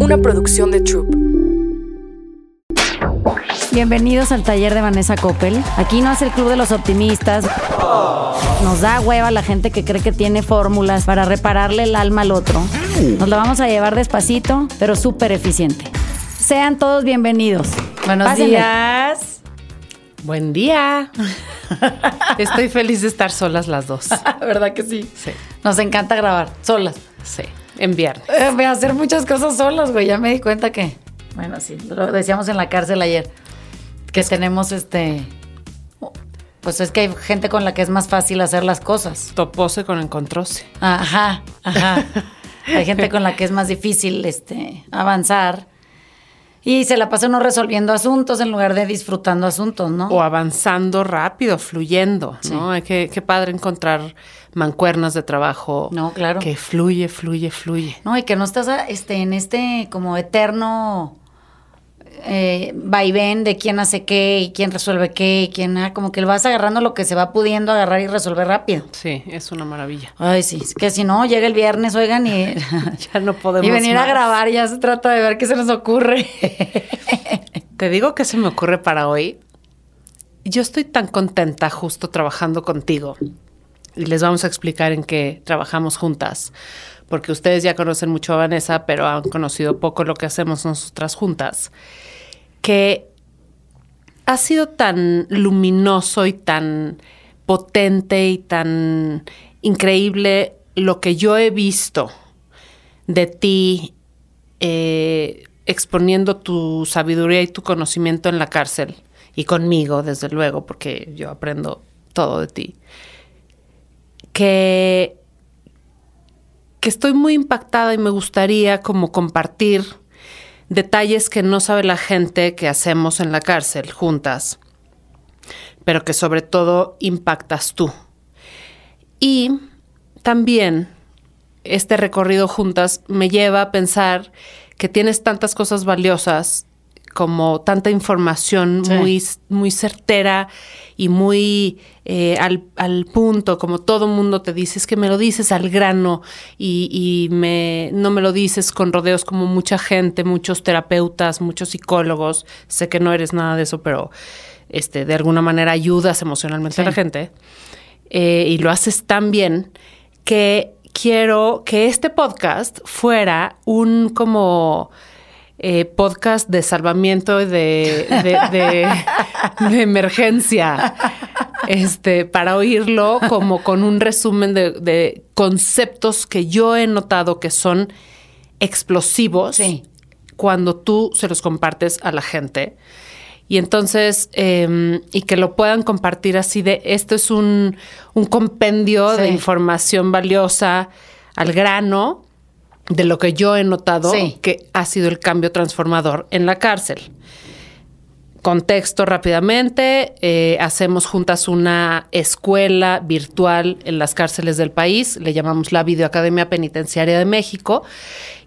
una producción de Troop. Bienvenidos al taller de Vanessa Coppel. Aquí no es el club de los optimistas. Nos da hueva la gente que cree que tiene fórmulas para repararle el alma al otro. Nos la vamos a llevar despacito, pero súper eficiente. Sean todos bienvenidos. Buenos Pásenle. días. Buen día. Estoy feliz de estar solas las dos. ¿Verdad que sí? Sí, Nos encanta grabar solas. sí. En viernes. Eh, voy a hacer muchas cosas solas, güey. Ya me di cuenta que. Bueno, sí, lo decíamos en la cárcel ayer. Que tenemos este. Pues es que hay gente con la que es más fácil hacer las cosas. Topose con encontróse. Ajá, ajá. Hay gente con la que es más difícil este, avanzar. Y se la pasa uno resolviendo asuntos en lugar de disfrutando asuntos, ¿no? O avanzando rápido, fluyendo, ¿no? Hay que, qué padre encontrar mancuernas de trabajo. No, claro. Que fluye, fluye, fluye. No, y que no estás este, en este como eterno eh, vaivén de quién hace qué y quién resuelve qué y quién... ah, como que vas agarrando lo que se va pudiendo agarrar y resolver rápido. Sí, es una maravilla. Ay, sí, es que si no, llega el viernes, oigan, y... Ya no podemos y venir a grabar, ya se trata de ver qué se nos ocurre. Te digo que se me ocurre para hoy. Yo estoy tan contenta justo trabajando contigo. Y les vamos a explicar en qué trabajamos juntas. Porque ustedes ya conocen mucho a Vanessa, pero han conocido poco lo que hacemos nosotras juntas. Que ha sido tan luminoso y tan potente y tan increíble lo que yo he visto de ti eh, exponiendo tu sabiduría y tu conocimiento en la cárcel y conmigo, desde luego, porque yo aprendo todo de ti, que, que estoy muy impactada y me gustaría como compartir detalles que no sabe la gente que hacemos en la cárcel juntas, pero que sobre todo impactas tú. Y también este recorrido juntas me lleva a pensar que tienes tantas cosas valiosas como tanta información Sí. muy, muy certera y muy eh, al, al punto, como todo mundo te dice, es que me lo dices al grano y, y me, no me lo dices con rodeos como mucha gente, muchos terapeutas, muchos psicólogos. Sé que no eres nada de eso, pero este, de alguna manera ayudas emocionalmente a la gente eh, y lo haces tan bien que quiero que este podcast fuera un como eh, podcast de salvamiento de, de, de- de emergencia. Este, para oírlo como con un resumen de, de conceptos que yo he notado que son explosivos Sí. cuando tú se los compartes a la gente. Y entonces, eh, y que lo puedan compartir así de, esto es un, un compendio de información valiosa al grano de lo que yo he notado Sí. que ha sido el cambio transformador en la cárcel. Contexto rápidamente, eh, hacemos juntas una escuela virtual en las cárceles del país, le llamamos la Videoacademia Penitenciaria de México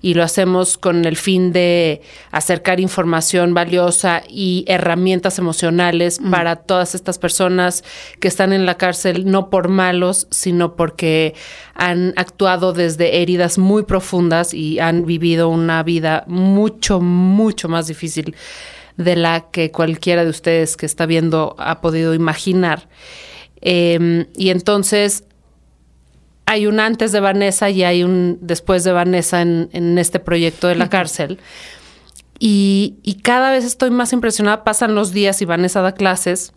y lo hacemos con el fin de acercar información valiosa y herramientas emocionales para todas estas personas que están en la cárcel no por malos, sino porque han actuado desde heridas muy profundas y han vivido una vida mucho, mucho más difícil de la que cualquiera de ustedes que está viendo ha podido imaginar. Eh, y entonces hay un antes de Vanessa y hay un después de Vanessa en, en este proyecto de la cárcel. Y, y cada vez estoy más impresionada. Pasan los días y Vanessa da clases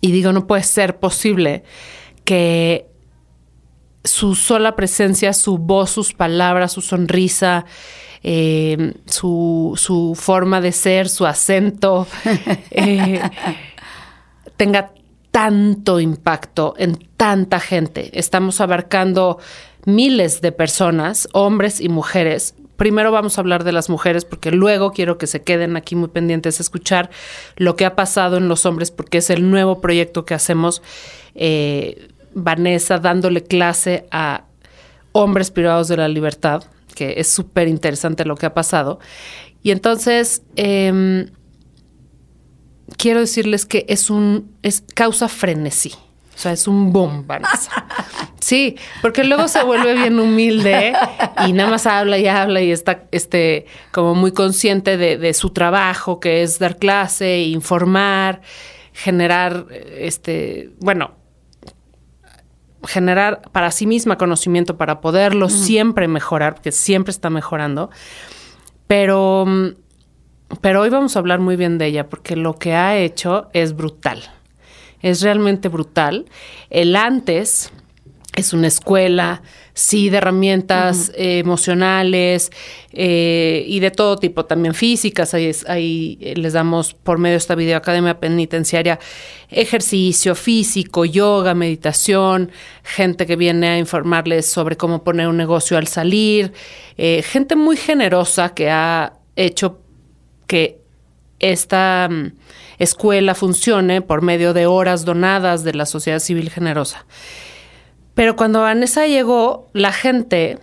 y digo, no puede ser posible que su sola presencia, su voz, sus palabras, su sonrisa, eh, su, su forma de ser, su acento, eh, tenga tanto impacto en tanta gente. Estamos abarcando miles de personas, hombres y mujeres. Primero vamos a hablar de las mujeres porque luego quiero que se queden aquí muy pendientes a escuchar lo que ha pasado en los hombres porque es el nuevo proyecto que hacemos. Eh, Vanessa dándole clase a hombres privados de la libertad, que es súper interesante lo que ha pasado. Y entonces, eh, quiero decirles que es un, es causa frenesí. O sea, es un Vanessa. Sí, porque luego se vuelve bien humilde y nada más habla y habla y está este, como muy consciente de, de su trabajo, que es dar clase, informar, generar, este, bueno, generar para sí misma conocimiento para poderlo siempre mejorar, porque siempre está mejorando. Pero, pero hoy vamos a hablar muy bien de ella, porque lo que ha hecho es brutal. Es realmente brutal. El antes es una escuela, sí, de herramientas eh, emocionales eh, y de todo tipo, también físicas. Ahí, ahí, eh, les damos por medio de esta videoacademia penitenciaria ejercicio físico, yoga, meditación, gente que viene a informarles sobre cómo poner un negocio al salir, gente muy generosa que ha hecho que esta mm, escuela funcione por medio de horas donadas de la sociedad civil generosa. Pero cuando Vanessa llegó, la gente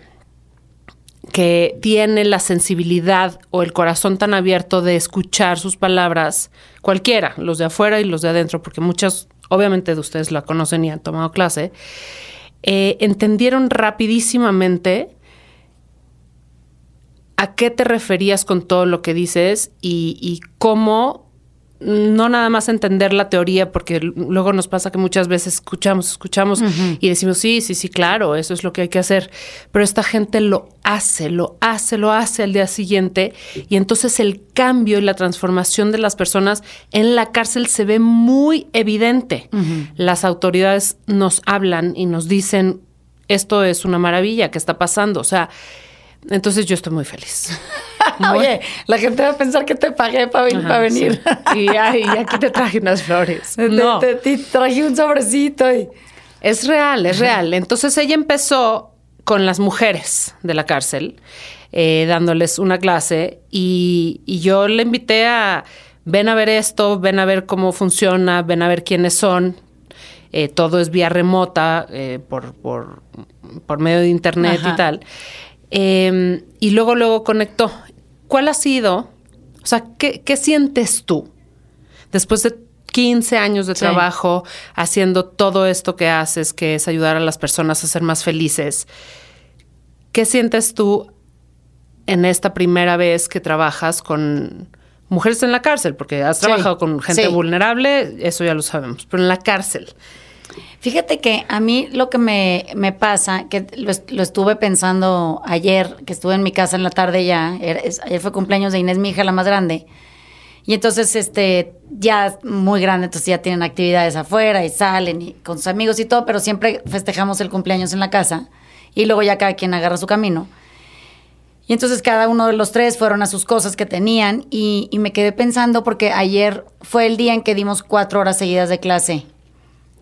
que tiene la sensibilidad o el corazón tan abierto de escuchar sus palabras, cualquiera, los de afuera y los de adentro, porque muchas, obviamente, de ustedes la conocen y han tomado clase, eh, entendieron rapidísimamente a qué te referías con todo lo que dices y, y cómo no nada más entender la teoría, porque luego nos pasa que muchas veces escuchamos, escuchamos y decimos, sí, sí, sí, claro, eso es lo que hay que hacer. Pero esta gente lo hace, lo hace, lo hace al día siguiente. Y entonces el cambio y la transformación de las personas en la cárcel se ve muy evidente. Las autoridades nos hablan y nos dicen, esto es una maravilla, ¿qué está pasando? O sea, entonces yo estoy muy feliz. Oye, la gente va a pensar que te pagué para venir. Y, aquí te traje unas flores. No. Te, traje un sobrecito. Y... Es real, es real. Entonces ella empezó con las mujeres de la cárcel, eh, dándoles una clase y, yo le invité a, ven a ver esto, ven a ver cómo funciona, ven a ver quiénes son. Eh, todo es vía remota, eh, por, por, por, medio de internet y tal. Em, y luego, luego conectó. ¿Cuál ha sido? O sea, ¿qué, sientes tú después de 15 años de trabajo haciendo todo esto que haces, que es ayudar a las personas a ser más felices? ¿Qué sientes tú en esta primera vez que trabajas con mujeres en la cárcel? Porque has trabajado con gente vulnerable, eso ya lo sabemos, pero en la cárcel. Fíjate que a mí lo que me, pasa, que lo, estuve pensando ayer, que estuve en mi casa en la tarde ya, ayer fue cumpleaños de Inés, mi hija, la más grande. Y entonces, este, ya muy grande, entonces ya tienen actividades afuera y salen y con sus amigos y todo, pero siempre festejamos el cumpleaños en la casa y luego ya cada quien agarra su camino. Y entonces cada uno de los tres fueron a sus cosas que tenían y me quedé pensando porque ayer fue el día en que dimos cuatro horas seguidas de clase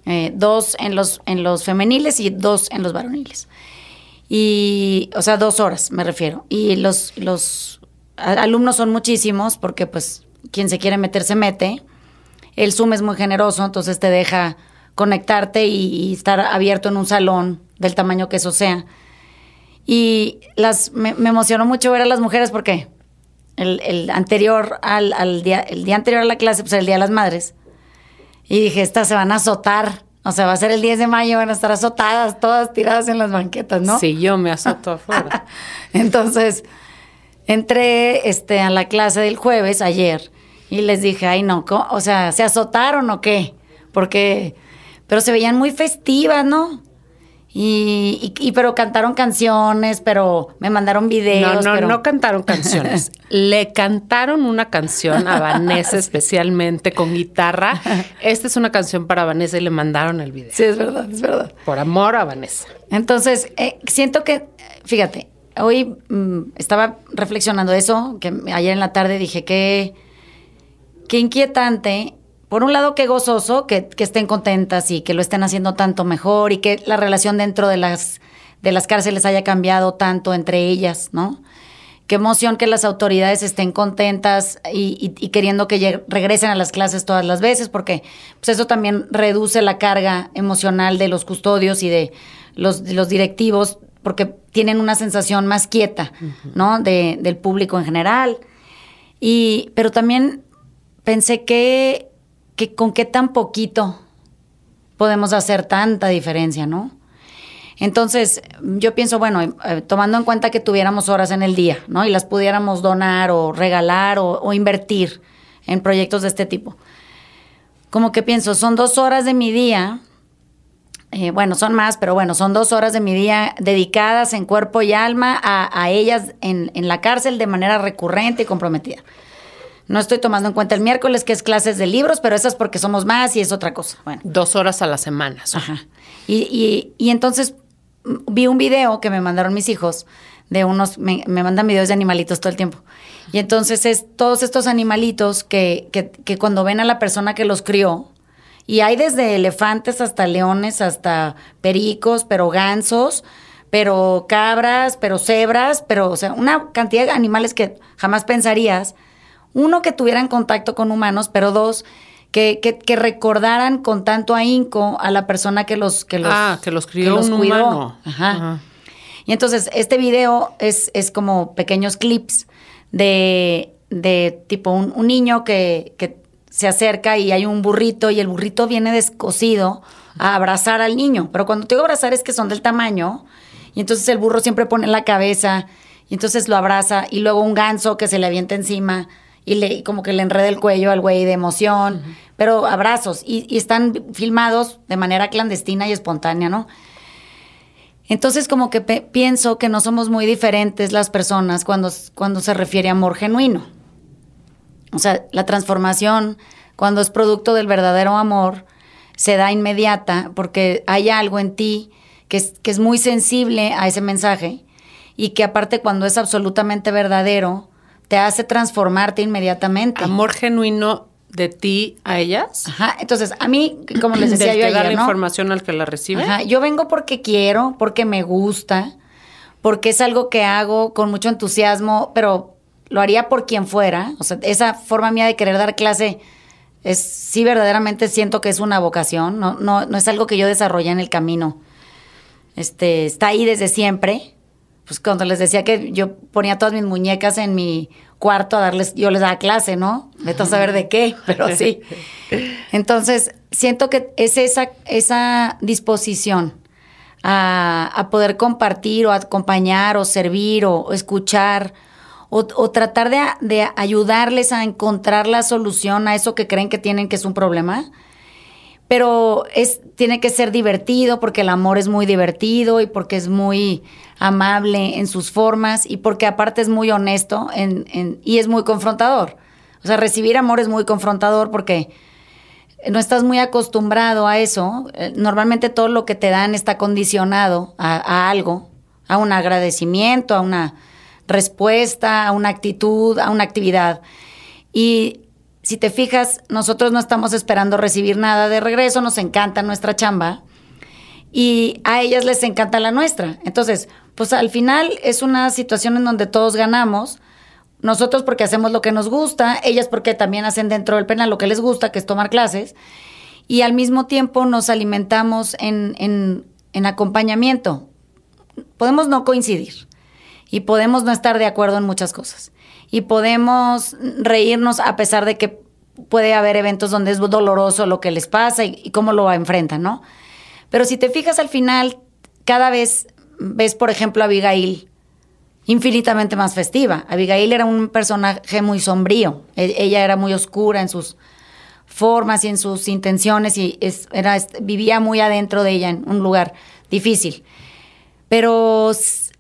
eh, dos en los, en los femeniles y dos en los varoniles. Y, o sea, dos horas me refiero. Y los, los alumnos son muchísimos porque pues quien se quiere meter se mete. El Zoom es muy generoso, entonces te deja conectarte y, estar abierto en un salón del tamaño que eso sea. Y las, me, emocionó mucho ver a las mujeres porque el, el anterior al, al, día, el día anterior a la clase, pues el Día de las Madres, y dije, estas se van a azotar. O sea, va a ser el 10 de mayo, van a estar azotadas, todas tiradas en las banquetas, ¿no? Sí, yo me azoto afuera. Entonces, entré este, a la clase del jueves, ayer, y les dije, ay, no, o sea, ¿se azotaron o qué? Porque, pero se veían muy festivas, ¿no? Y, y, pero cantaron canciones, pero me mandaron videos. No, no, no cantaron canciones. Le cantaron una canción a Vanessa especialmente con guitarra. Esta es una canción para Vanessa y le mandaron el video. Sí, es verdad, es verdad. Por amor a Vanessa. Entonces, eh, siento que, fíjate, hoy mm, estaba reflexionando eso, que ayer en la tarde dije que qué inquietante por un lado, qué gozoso que, estén contentas y que lo estén haciendo tanto mejor y que la relación dentro de las, de las cárceles haya cambiado tanto entre ellas, ¿no? Qué emoción que las autoridades estén contentas y, queriendo que regresen a las clases todas las veces, porque pues eso también reduce la carga emocional de los custodios y de los, los directivos, porque tienen una sensación más quieta, ¿no? De, del público en general. Y, pero también pensé que que con qué tan poquito podemos hacer tanta diferencia, ¿no? Entonces, yo pienso, bueno, eh, tomando en cuenta que tuviéramos horas en el día, ¿no? Y las pudiéramos donar o regalar o, invertir en proyectos de este tipo. Como que pienso, son dos horas de mi día eh, bueno, son más, pero bueno, son dos horas de mi día dedicadas en cuerpo y alma a, ellas en, la cárcel de manera recurrente y comprometida. No estoy tomando en cuenta el miércoles, que es clases de libros, pero esas porque somos más y es otra cosa. Bueno. Dos horas a la semana. Ajá. Y, entonces mm, vi un video que me mandaron mis hijos de unos, me, mandan videos de animalitos todo el tiempo. Y entonces es todos estos animalitos que, que, que cuando ven a la persona que los crió, y hay desde elefantes hasta leones, hasta pericos, pero gansos, pero cabras, pero cebras, pero, o sea, una cantidad de animales que jamás pensarías. Uno, que tuvieran contacto con humanos, pero dos, que, que, recordaran con tanto ahínco a la persona que los, que los, ah, que los crió un Humano. Ajá. Y entonces, este video es, es como pequeños clips de, de tipo un, un niño que, que se acerca y hay un burrito y el burrito viene descosido a abrazar al niño. Pero cuando te digo abrazar es que son del tamaño y entonces el burro siempre pone la cabeza y entonces lo abraza y luego un ganso que se le avienta encima y le como que le enreda el cuello al güey de emoción, pero abrazos y, y, están filmados de manera clandestina y espontánea, ¿no? Entonces como que pienso que no somos muy diferentes las personas cuando, cuando se refiere a amor genuino. O sea, la transformación, cuando es producto del verdadero amor, se da inmediata porque hay algo en ti que es, que es muy sensible a ese mensaje y que aparte cuando es absolutamente verdadero, te hace transformarte inmediatamente. Amor genuino de ti a ellas. Ajá. Entonces, a mí, como les decía yo ayer, la información al que la recibe. Ajá. Yo vengo porque quiero, porque me gusta, porque es algo que hago con mucho entusiasmo, pero lo haría por quien fuera. O sea, esa forma mía de querer dar clase es sí verdaderamente siento que es una vocación, no, no, no es algo que yo desarrollé en el camino. Este, está ahí desde siempre. Pues cuando les decía que yo ponía todas mis muñecas en mi cuarto a darles, yo les daba clase, ¿no? Vete a saber de qué, pero sí. Entonces, siento que es esa, esa disposición a, a poder compartir o acompañar o servir o escuchar o, tratar de, ayudarles a encontrar la solución a eso que creen que tienen que es un problema. Pero es, tiene que ser divertido porque el amor es muy divertido y porque es muy amable en sus formas y porque aparte es muy honesto y es muy confrontador. O sea, recibir amor es muy confrontador porque no estás muy acostumbrado a eso. Eh, normalmente todo lo que te dan está condicionado a algo, a un agradecimiento, a una respuesta, a una actitud, a una actividad. Y si te fijas, nosotros no estamos esperando recibir nada de regreso, nos encanta nuestra chamba y a ellas les encanta la nuestra. Entonces, pues al final es una situación en donde todos ganamos. Nosotros porque hacemos lo que nos gusta, ellas porque también hacen dentro del penal lo que les gusta, que es tomar clases, y al mismo tiempo nos alimentamos en, en, en acompañamiento. Podemos no coincidir, y podemos no estar de acuerdo en muchas cosas. Y podemos reírnos a pesar de que puede haber eventos donde es doloroso lo que les pasa y, cómo lo enfrentan, ¿no? Pero si te fijas al final, cada vez ves, por ejemplo, a Abigail infinitamente más festiva. Abigail era un personaje muy sombrío. E, ella era muy oscura en sus formas y en sus intenciones y era, vivía muy adentro de ella en un lugar difícil. Pero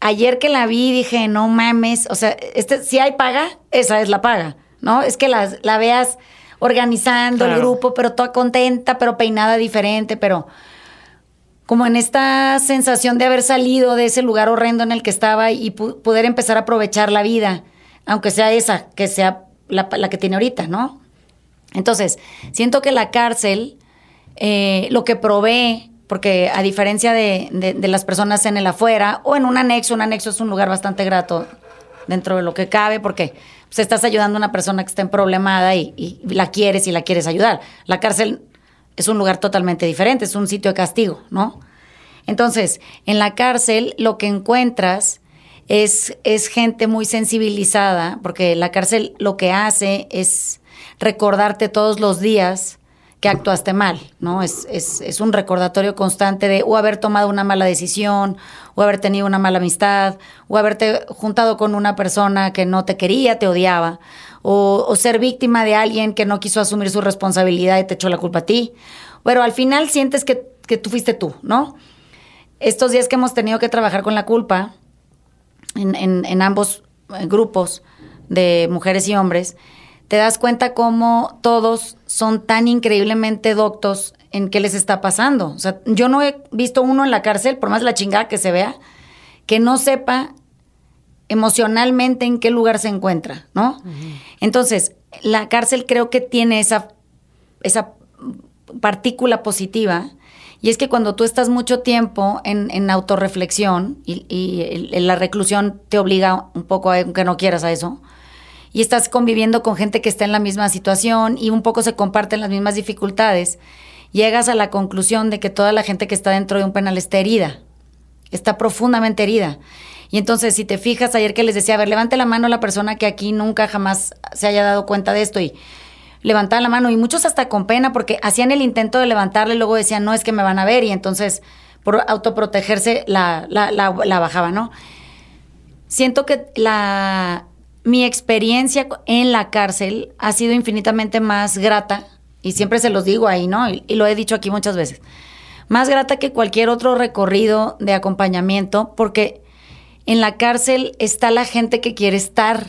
ayer que la vi dije, no mames, o sea, este, si hay paga, esa es la paga, ¿no? Es que la, la veas organizando el grupo, pero toda contenta, pero peinada diferente, pero como en esta sensación de haber salido de ese lugar horrendo en el que estaba y poder empezar a aprovechar la vida, aunque sea esa, que sea la, que tiene ahorita, ¿no? Entonces, siento que la cárcel, eh, lo que provee porque a diferencia de, las personas en el afuera o en un anexo, un anexo es un lugar bastante grato dentro de lo que cabe, porque pues, estás ayudando a una persona que está en problemada y, y, la quieres y la quieres ayudar. La cárcel es un lugar totalmente diferente, es un sitio de castigo, ¿no? Entonces, en la cárcel lo que encuentras es, es gente muy sensibilizada, porque la cárcel lo que hace es recordarte todos los días que actuaste mal, ¿no? Es, es, es, un recordatorio constante de o haber tomado una mala decisión, o haber tenido una mala amistad, o haberte juntado con una persona que no te quería, te odiaba, o, ser víctima de alguien que no quiso asumir su responsabilidad y te echó la culpa a ti. Pero al final sientes que, que tú fuiste tú, ¿no? Estos días que hemos tenido que trabajar con la culpa, en, en, en ambos eh, grupos de mujeres y hombres, te das cuenta cómo todos son tan increíblemente doctos en qué les está pasando. O sea, yo no he visto uno en la cárcel, por más la chingada que se vea, que no sepa emocionalmente en qué lugar se encuentra, ¿no? Entonces, la cárcel creo que tiene esa, esa partícula positiva, y es que cuando tú estás mucho tiempo en, en autorreflexión y, y, la reclusión te obliga un poco, aunque no quieras a eso, y estás conviviendo con gente que está en la misma situación y un poco se comparten las mismas dificultades, llegas a la conclusión de que toda la gente que está dentro de un penal está herida, está profundamente herida. Y entonces, si te fijas, ayer que les decía, a ver, levante la mano la persona que aquí nunca jamás se haya dado cuenta de esto y levantaban la mano y muchos hasta con pena porque hacían el intento de levantarle y luego decían, no, es que me van a ver y entonces por autoprotegerse la bajaba, ¿no? Siento que la, mi experiencia en la cárcel ha sido infinitamente más grata, y siempre se los digo ahí, ¿no? Y, lo he dicho aquí muchas veces, más grata que cualquier otro recorrido de acompañamiento, porque en la cárcel está la gente que quiere estar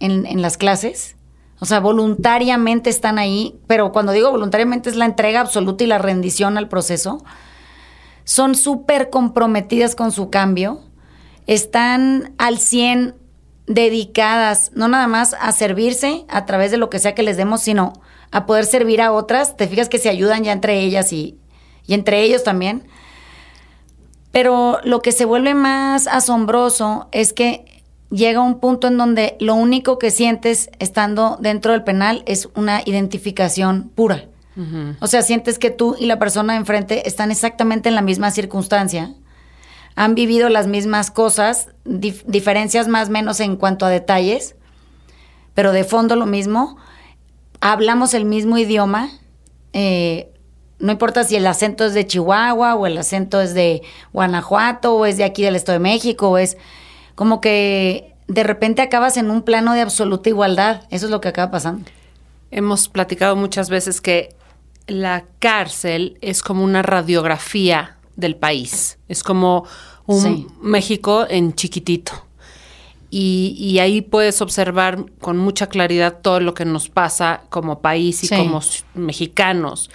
en, en las clases, o sea, voluntariamente están ahí, pero cuando digo voluntariamente es la entrega absoluta y la rendición al proceso. Son súper comprometidas con su cambio, están al 100 dedicadas, no nada más a servirse a través de lo que sea que les demos, sino a poder servir a otras. Te fijas que se ayudan ya entre ellas y, y entre ellos también. Pero lo que se vuelve más asombroso es que llega un punto en donde lo único que sientes estando dentro del penal es una identificación pura. Uh -huh. O sea, sientes que tú y la persona de enfrente están exactamente en la misma circunstancia han vivido las mismas cosas, dif diferencias más o menos en cuanto a detalles, pero de fondo lo mismo. Hablamos el mismo idioma. Eh, no importa si el acento es de Chihuahua o el acento es de Guanajuato o es de aquí del Estado de México o es como que de repente acabas en un plano de absoluta igualdad. Eso es lo que acaba pasando. Hemos platicado muchas veces que la cárcel es como una radiografía del país. Es como un sí. México en chiquitito. Y, y, ahí puedes observar con mucha claridad todo lo que nos pasa como país y sí. como mexicanos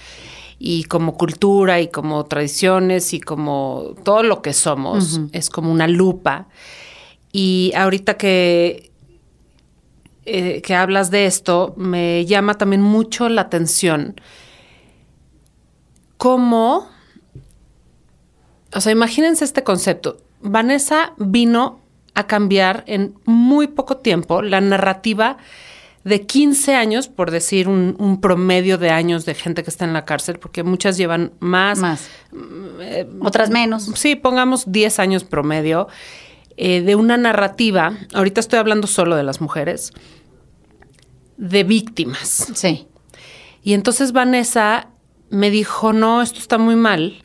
y como cultura y como tradiciones y como todo lo que somos. Uh -huh. Es como una lupa. Y ahorita que, eh, que hablas de esto, me llama también mucho la atención cómo o sea, imagínense este concepto. Vanessa vino a cambiar en muy poco tiempo la narrativa de 15 años, por decir un, un, promedio de años de gente que está en la cárcel, porque muchas llevan más. Más. Eh, Otras menos. Sí, pongamos 10 años promedio, eh, de una narrativa, ahorita estoy hablando solo de las mujeres, de víctimas. Sí. Y entonces Vanessa me dijo, no, esto está muy mal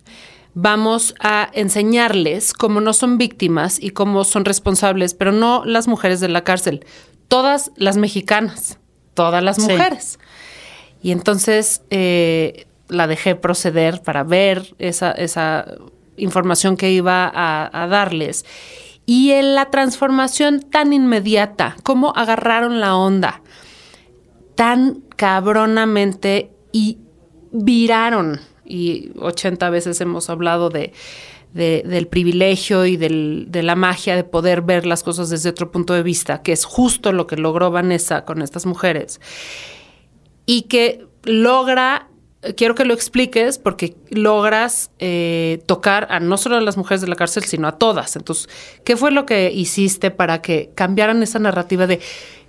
vamos a enseñarles cómo no son víctimas y cómo son responsables, pero no las mujeres de la cárcel, todas las mexicanas, todas las mujeres. Sí. Y entonces eh, la dejé proceder para ver esa, esa información que iba a, a darles. Y en la transformación tan inmediata, cómo agarraron la onda tan cabronamente y viraron y 80 veces hemos hablado de, de, del privilegio y de la magia de poder ver las cosas desde otro punto de vista, que es justo lo que logró Vanessa con estas mujeres, y que logra, quiero que lo expliques, porque logras eh, tocar a no solo a las mujeres de la cárcel, sino a todas. Entonces, ¿qué fue lo que hiciste para que cambiaran esa narrativa de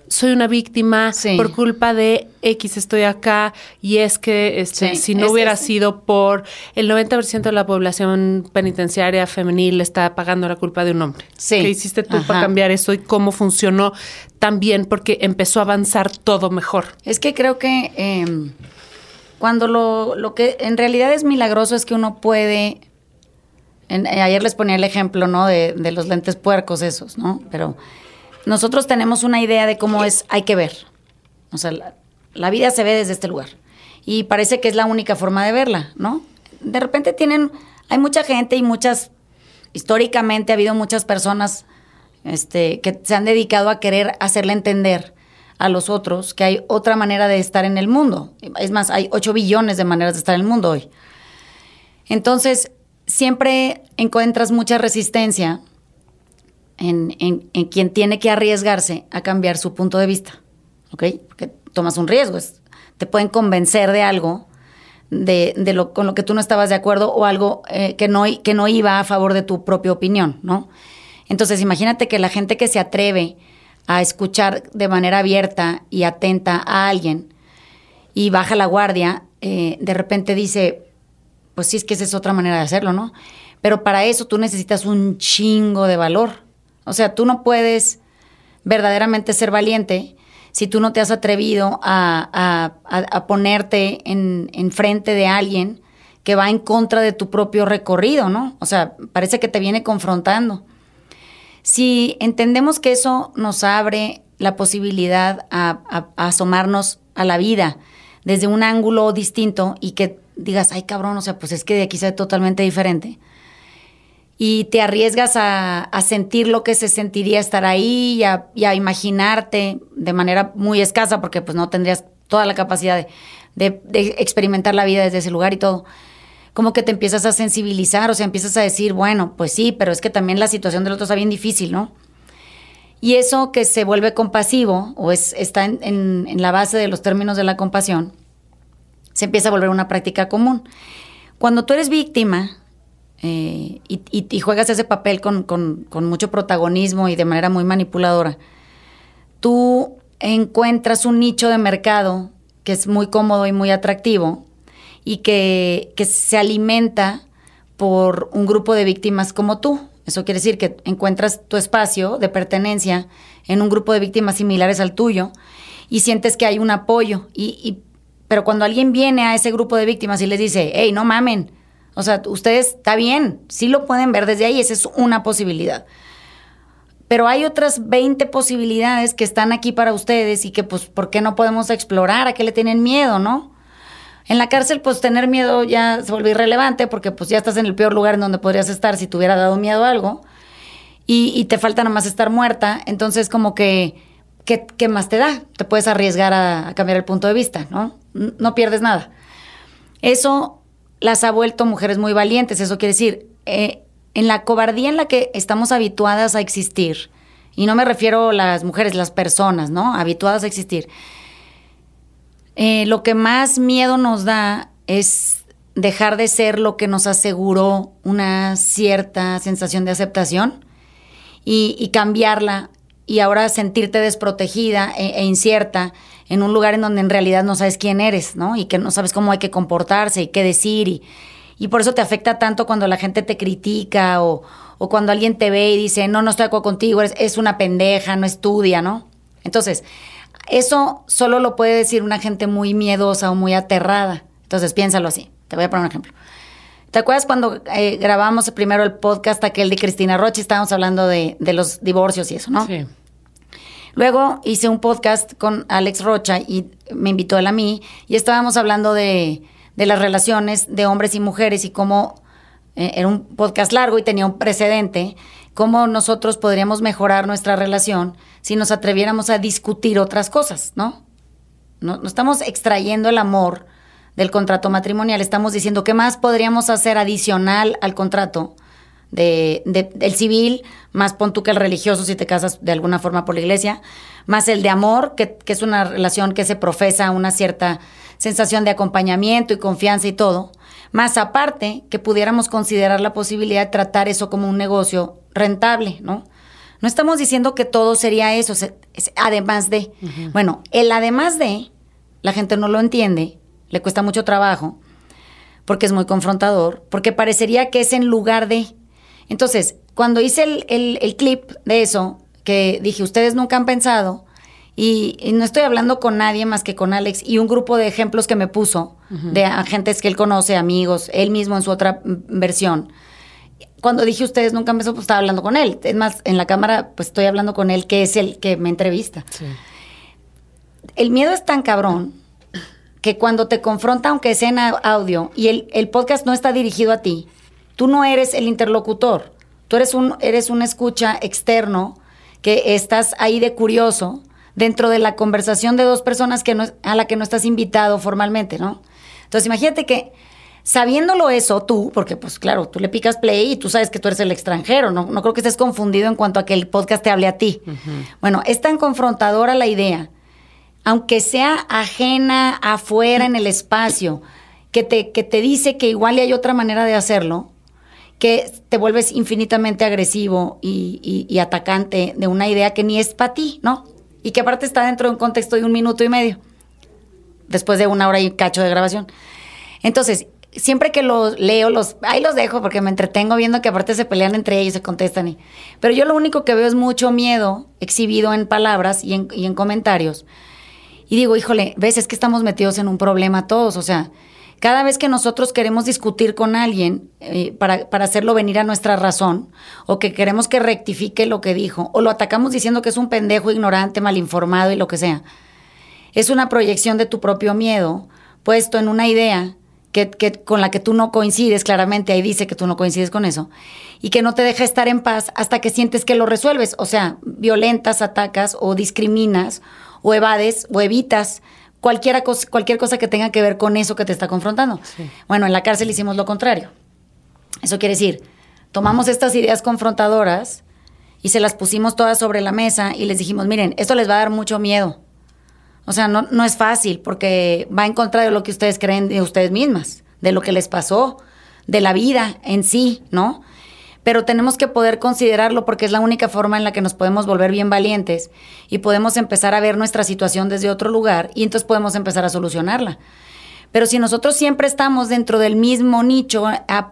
soy una víctima sí. por culpa de X estoy acá y es que este, sí, si no es, hubiera es, sido por el 90% de la población penitenciaria femenil está pagando la culpa de un hombre. Sí. ¿Qué hiciste tú Ajá. para cambiar eso y cómo funcionó tan bien? Porque empezó a avanzar todo mejor. Es que creo que eh, cuando lo, lo que en realidad es milagroso es que uno puede eh, ayer les ponía el ejemplo, ¿no? De, de, los lentes puercos esos, ¿no? Pero nosotros tenemos una idea de cómo es, hay que ver. O sea, la, la, vida se ve desde este lugar. Y parece que es la única forma de verla, ¿no? De repente tienen, hay mucha gente y muchas, históricamente ha habido muchas personas este, que se han dedicado a querer hacerle entender a los otros que hay otra manera de estar en el mundo. Es más, hay 8 billones de maneras de estar en el mundo hoy. Entonces, siempre encuentras mucha resistencia en, quien tiene que arriesgarse a cambiar su punto de vista, ¿ok? Porque tomas un riesgo, te pueden convencer de algo de, lo, con lo que tú no estabas de acuerdo o algo eh, que, no, que no iba a favor de tu propia opinión, ¿no? Entonces, imagínate que la gente que se atreve a escuchar de manera abierta y atenta a alguien y baja la guardia, eh, de repente dice, pues sí, es que esa es otra manera de hacerlo, ¿no? Pero para eso tú necesitas un chingo de valor. O sea, tú no puedes verdaderamente ser valiente si tú no te has atrevido a, ponerte en, en, frente de alguien que va en contra de tu propio recorrido, ¿no? O sea, parece que te viene confrontando. Si entendemos que eso nos abre la posibilidad a asomarnos a la vida desde un ángulo distinto y que digas, ay cabrón, o sea, pues es que de aquí se ve totalmente diferente. Y te arriesgas a, sentir lo que se sentiría estar ahí y a, imaginarte de manera muy escasa, porque pues no tendrías toda la capacidad de, experimentar la vida desde ese lugar y todo. Como que te empiezas a sensibilizar, o sea, empiezas a decir, bueno, pues sí, pero es que también la situación del otro está bien difícil, ¿no? Y eso que se vuelve compasivo, o es, está en, en la base de los términos de la compasión, se empieza a volver una práctica común. Cuando tú eres víctima eh, y, juegas ese papel con, mucho protagonismo y de manera muy manipuladora, tú encuentras un nicho de mercado que es muy cómodo y muy atractivo y que, que se alimenta por un grupo de víctimas como tú. Eso quiere decir que encuentras tu espacio de pertenencia en un grupo de víctimas similares al tuyo y sientes que hay un apoyo. Y, y pero cuando alguien viene a ese grupo de víctimas y les dice, hey, no mamen, o sea, ustedes está bien, sí lo pueden ver desde ahí, esa es una posibilidad. Pero hay otras 20 posibilidades que están aquí para ustedes y que, pues, ¿por qué no podemos explorar? ¿A qué le tienen miedo, no? En la cárcel, pues, tener miedo ya se vuelve irrelevante porque, pues, ya estás en el peor lugar en donde podrías estar si te hubiera dado miedo a algo y, te falta nomás estar muerta. Entonces, como que, ¿qué, ¿qué, más te da? Te puedes arriesgar a cambiar el punto de vista, ¿no? no pierdes nada. Eso las ha vuelto mujeres muy valientes, eso quiere decir, eh, en la cobardía en la que estamos habituadas a existir, y no me refiero a las mujeres, las personas, ¿no? Habituadas a existir. Eh, lo que más miedo nos da es dejar de ser lo que nos aseguró una cierta sensación de aceptación y, cambiarla y ahora sentirte desprotegida e, e incierta en un lugar en donde en realidad no sabes quién eres, ¿no? Y que no sabes cómo hay que comportarse y qué decir. Y, por eso te afecta tanto cuando la gente te critica o, cuando alguien te ve y dice, no, no estoy de acuerdo contigo, es una pendeja, no estudia, ¿no? Entonces, eso solo lo puede decir una gente muy miedosa o muy aterrada. Entonces, piénsalo así. Te voy a poner un ejemplo. ¿Te acuerdas cuando eh, grabamos primero el podcast aquel de Cristina Roche? Estábamos hablando de, de los divorcios y eso, ¿no? Sí. Luego hice un podcast con Alex Rocha y me invitó él a mí y estábamos hablando de, las relaciones de hombres y mujeres y cómo eh, era un podcast largo y tenía un precedente, cómo nosotros podríamos mejorar nuestra relación si nos atreviéramos a discutir otras cosas, ¿no? No, no estamos extrayendo el amor del contrato matrimonial, estamos diciendo qué más podríamos hacer adicional al contrato de, del civil, más pon tú que el religioso si te casas de alguna forma por la iglesia, más el de amor, que, que es una relación que se profesa una cierta sensación de acompañamiento y confianza y todo, más aparte que pudiéramos considerar la posibilidad de tratar eso como un negocio rentable, ¿no? No estamos diciendo que todo sería eso, además de. Bueno, el además de, la gente no lo entiende, le cuesta mucho trabajo, porque es muy confrontador, porque parecería que es en lugar de. Entonces, cuando hice el, clip de eso, que dije, ustedes nunca han pensado, Y, y no estoy hablando con nadie más que con Alex y un grupo de ejemplos que me puso de agentes que él conoce, amigos, él mismo en su otra versión. Cuando dije ustedes nunca me pues estaba hablando con él. Es más, en la cámara pues estoy hablando con él, que es el que me entrevista. Sí. El miedo es tan cabrón que cuando te confronta, aunque sea en au- audio, y el, el podcast no está dirigido a ti, tú no eres el interlocutor. Tú eres un, eres un escucha externo que estás ahí de curioso dentro de la conversación de dos personas que no, a la que no estás invitado formalmente, ¿no? Entonces imagínate que sabiéndolo eso tú, porque pues claro, tú le picas play y tú sabes que tú eres el extranjero, no, no creo que estés confundido en cuanto a que el podcast te hable a ti. Bueno, es tan confrontadora la idea aunque sea ajena afuera en el espacio, que te, que te dice que igual y hay otra manera de hacerlo, que te vuelves infinitamente agresivo y, y- atacante de una idea que ni es para ti, ¿no? Y que aparte está dentro de un contexto de un minuto y medio, después de una hora y cacho de grabación. Entonces, siempre que los leo, los, ahí los dejo porque me entretengo viendo que aparte se pelean entre ellos, se contestan. Y, pero yo lo único que veo es mucho miedo exhibido en palabras y en, y en comentarios. Y digo, híjole, ves, es que estamos metidos en un problema todos. O sea, cada vez que nosotros queremos discutir con alguien eh, para, para hacerlo venir a nuestra razón, o que queremos que rectifique lo que dijo, o lo atacamos diciendo que es un pendejo, ignorante, mal informado y lo que sea, es una proyección de tu propio miedo puesto en una idea que, que- con la que tú no coincides, claramente ahí dice que tú no coincides con eso, y que no te deja estar en paz hasta que sientes que lo resuelves, o sea, violentas, atacas o discriminas o evades o evitas cualquiera cosa, cualquier cosa que tenga que ver con eso que te está confrontando. Bueno, en la cárcel hicimos lo contrario. Eso quiere decir, tomamos estas ideas confrontadoras y se las pusimos todas sobre la mesa y les dijimos, miren, esto les va a dar mucho miedo. O sea, no, no es fácil porque va en contra de lo que ustedes creen de ustedes mismas, de lo que les pasó, de la vida en sí, ¿no? Pero tenemos que poder considerarlo porque es la única forma en la que nos podemos volver bien valientes y podemos empezar a ver nuestra situación desde otro lugar y entonces podemos empezar a solucionarla. Pero si nosotros siempre estamos dentro del mismo nicho,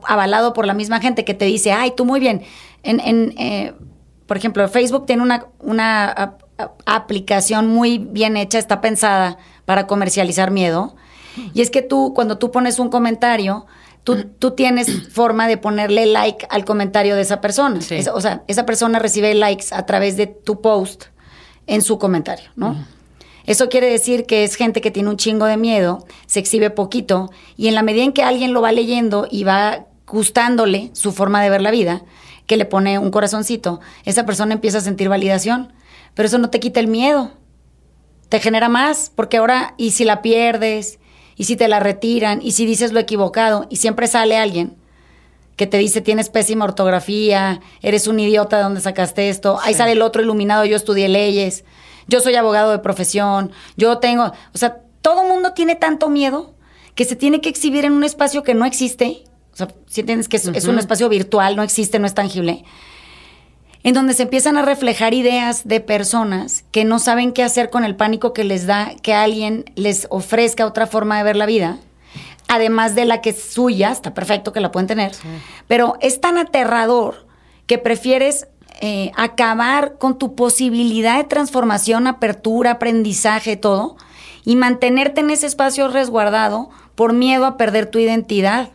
avalado por la misma gente que te dice, ay, tú muy bien, en, en, eh, por ejemplo, Facebook tiene una, una ap- ap- aplicación muy bien hecha, está pensada para comercializar miedo. Y es que tú, cuando tú pones un comentario, tú, tú tienes forma de ponerle like al comentario de esa persona. Sí. Es- o sea, esa persona recibe likes a través de tu post en su comentario, ¿no? Eso quiere decir que es gente que tiene un chingo de miedo, se exhibe poquito, y en la medida en que alguien lo va leyendo y va gustándole su forma de ver la vida, que le pone un corazoncito, esa persona empieza a sentir validación. Pero eso no te quita el miedo, te genera más, porque ahora, y si la pierdes, y si te la retiran, y si dices lo equivocado, y siempre sale alguien que te dice tienes pésima ortografía, eres un idiota de dónde sacaste esto, ahí sale el otro iluminado, yo estudié leyes, yo soy abogado de profesión, yo tengo, o sea, todo mundo tiene tanto miedo que se tiene que exhibir en un espacio que no existe, o sea, si entiendes que es, es un espacio virtual, no existe, no es tangible, en donde se empiezan a reflejar ideas de personas que no saben qué hacer con el pánico que les da que alguien les ofrezca otra forma de ver la vida, además de la que es suya, está perfecto que la pueden tener, pero es tan aterrador que prefieres eh, acabar con tu posibilidad de transformación, apertura, aprendizaje, todo, y mantenerte en ese espacio resguardado por miedo a perder tu identidad.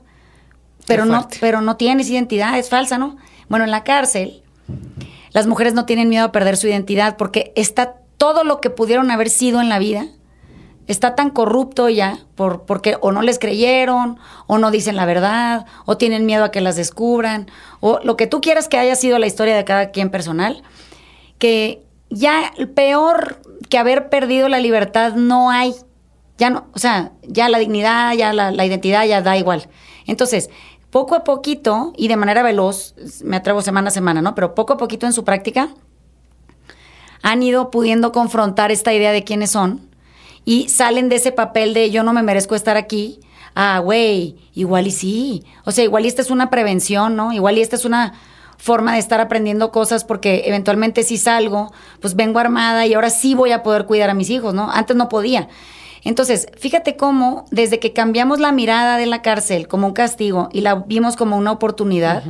Pero no, pero no tienes identidad, es falsa, ¿no? Bueno, en la cárcel, las mujeres no tienen miedo a perder su identidad porque está todo lo que pudieron haber sido en la vida está tan corrupto ya por, porque o no les creyeron, o no dicen la verdad, o tienen miedo a que las descubran, o lo que tú quieras que haya sido la historia de cada quien personal, que ya peor que haber perdido la libertad no hay. Ya no, o sea, ya la dignidad, ya la, la identidad, ya da igual. Entonces, poco a poquito y de manera veloz, me atrevo semana a semana, ¿no? Pero poco a poquito en su práctica, han ido pudiendo confrontar esta idea de quiénes son y salen de ese papel de yo no me merezco estar aquí. Ah, güey, igual y sí. O sea, igual y esta es una prevención, ¿no? Igual y esta es una forma de estar aprendiendo cosas porque eventualmente si salgo, pues vengo armada y ahora sí voy a poder cuidar a mis hijos, ¿no? Antes no podía. Entonces, fíjate cómo desde que cambiamos la mirada de la cárcel como un castigo y la vimos como una oportunidad,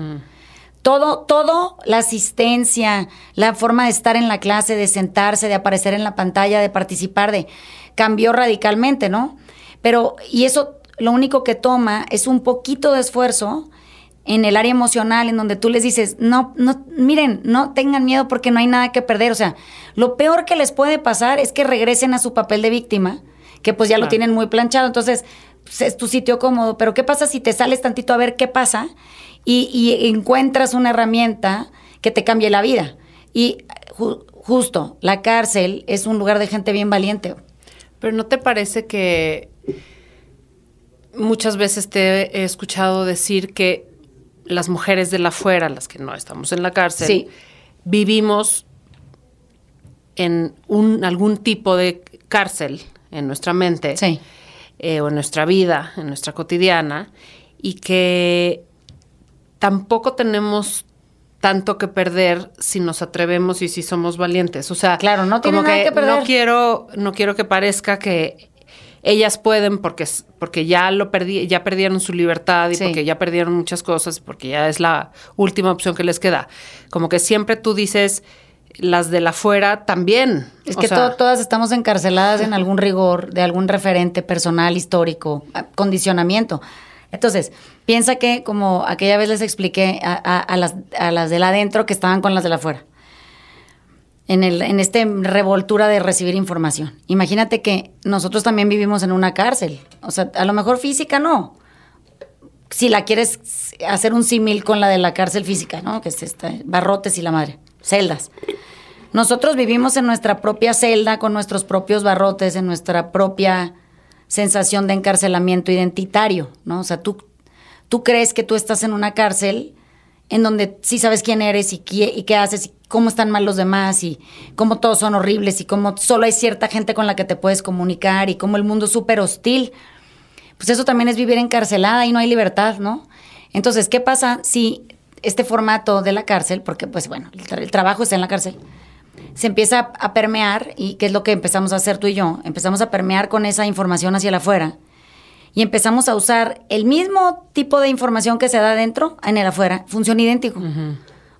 Todo, todo, la asistencia, la forma de estar en la clase, de sentarse, de aparecer en la pantalla, de participar, de cambió radicalmente, ¿no? Pero, y eso lo único que toma es un poquito de esfuerzo en el área emocional, en donde tú les dices, no, no, miren, no tengan miedo porque no hay nada que perder. O sea, lo peor que les puede pasar es que regresen a su papel de víctima, que pues ya lo tienen muy planchado. Entonces, pues, es tu sitio cómodo. Pero ¿qué pasa si te sales tantito a ver qué pasa y, encuentras una herramienta que te cambie la vida? Y justo, la cárcel es un lugar de gente bien valiente. Pero ¿no te parece que muchas veces te he escuchado decir que las mujeres de la afuera, las que no estamos en la cárcel, vivimos en un, algún tipo de cárcel en nuestra mente eh, o en nuestra vida, en nuestra cotidiana, y que tampoco tenemos tanto que perder si nos atrevemos y si somos valientes. O sea, claro, no tiene nada que, perder. No quiero, no quiero que parezca que ellas pueden porque, porque ya lo perdí, ya perdieron su libertad y porque ya perdieron muchas cosas, porque ya es la última opción que les queda. Como que siempre tú dices las de la fuera también. Es que todas estamos encarceladas en algún rigor de algún referente personal, histórico, condicionamiento. Entonces, piensa que como aquella vez les expliqué a, las, a las de la adentro que estaban con las de la afuera en, el, en este revoltura de recibir información. Imagínate que nosotros también vivimos en una cárcel. O sea, a lo mejor física no. Si la quieres hacer un símil con la de la cárcel física, ¿no? Que es esta, barrotes y la madre, celdas. Nosotros vivimos en nuestra propia celda, con nuestros propios barrotes, en nuestra propia sensación de encarcelamiento identitario, ¿no? O sea, tú, tú crees que tú estás en una cárcel en donde sí sabes quién eres y qué, y qué haces y cómo están mal los demás y cómo todos son horribles y cómo solo hay cierta gente con la que te puedes comunicar y cómo el mundo es súper hostil. Pues eso también es vivir encarcelada y no hay libertad, ¿no? Entonces, ¿qué pasa si este formato de la cárcel, porque pues bueno, el, trabajo está en la cárcel, se empieza a, a permear y qué es lo que empezamos a hacer tú y yo? Empezamos a permear con esa información hacia el afuera y empezamos a usar el mismo tipo de información que se da adentro en el afuera, funciona idéntico.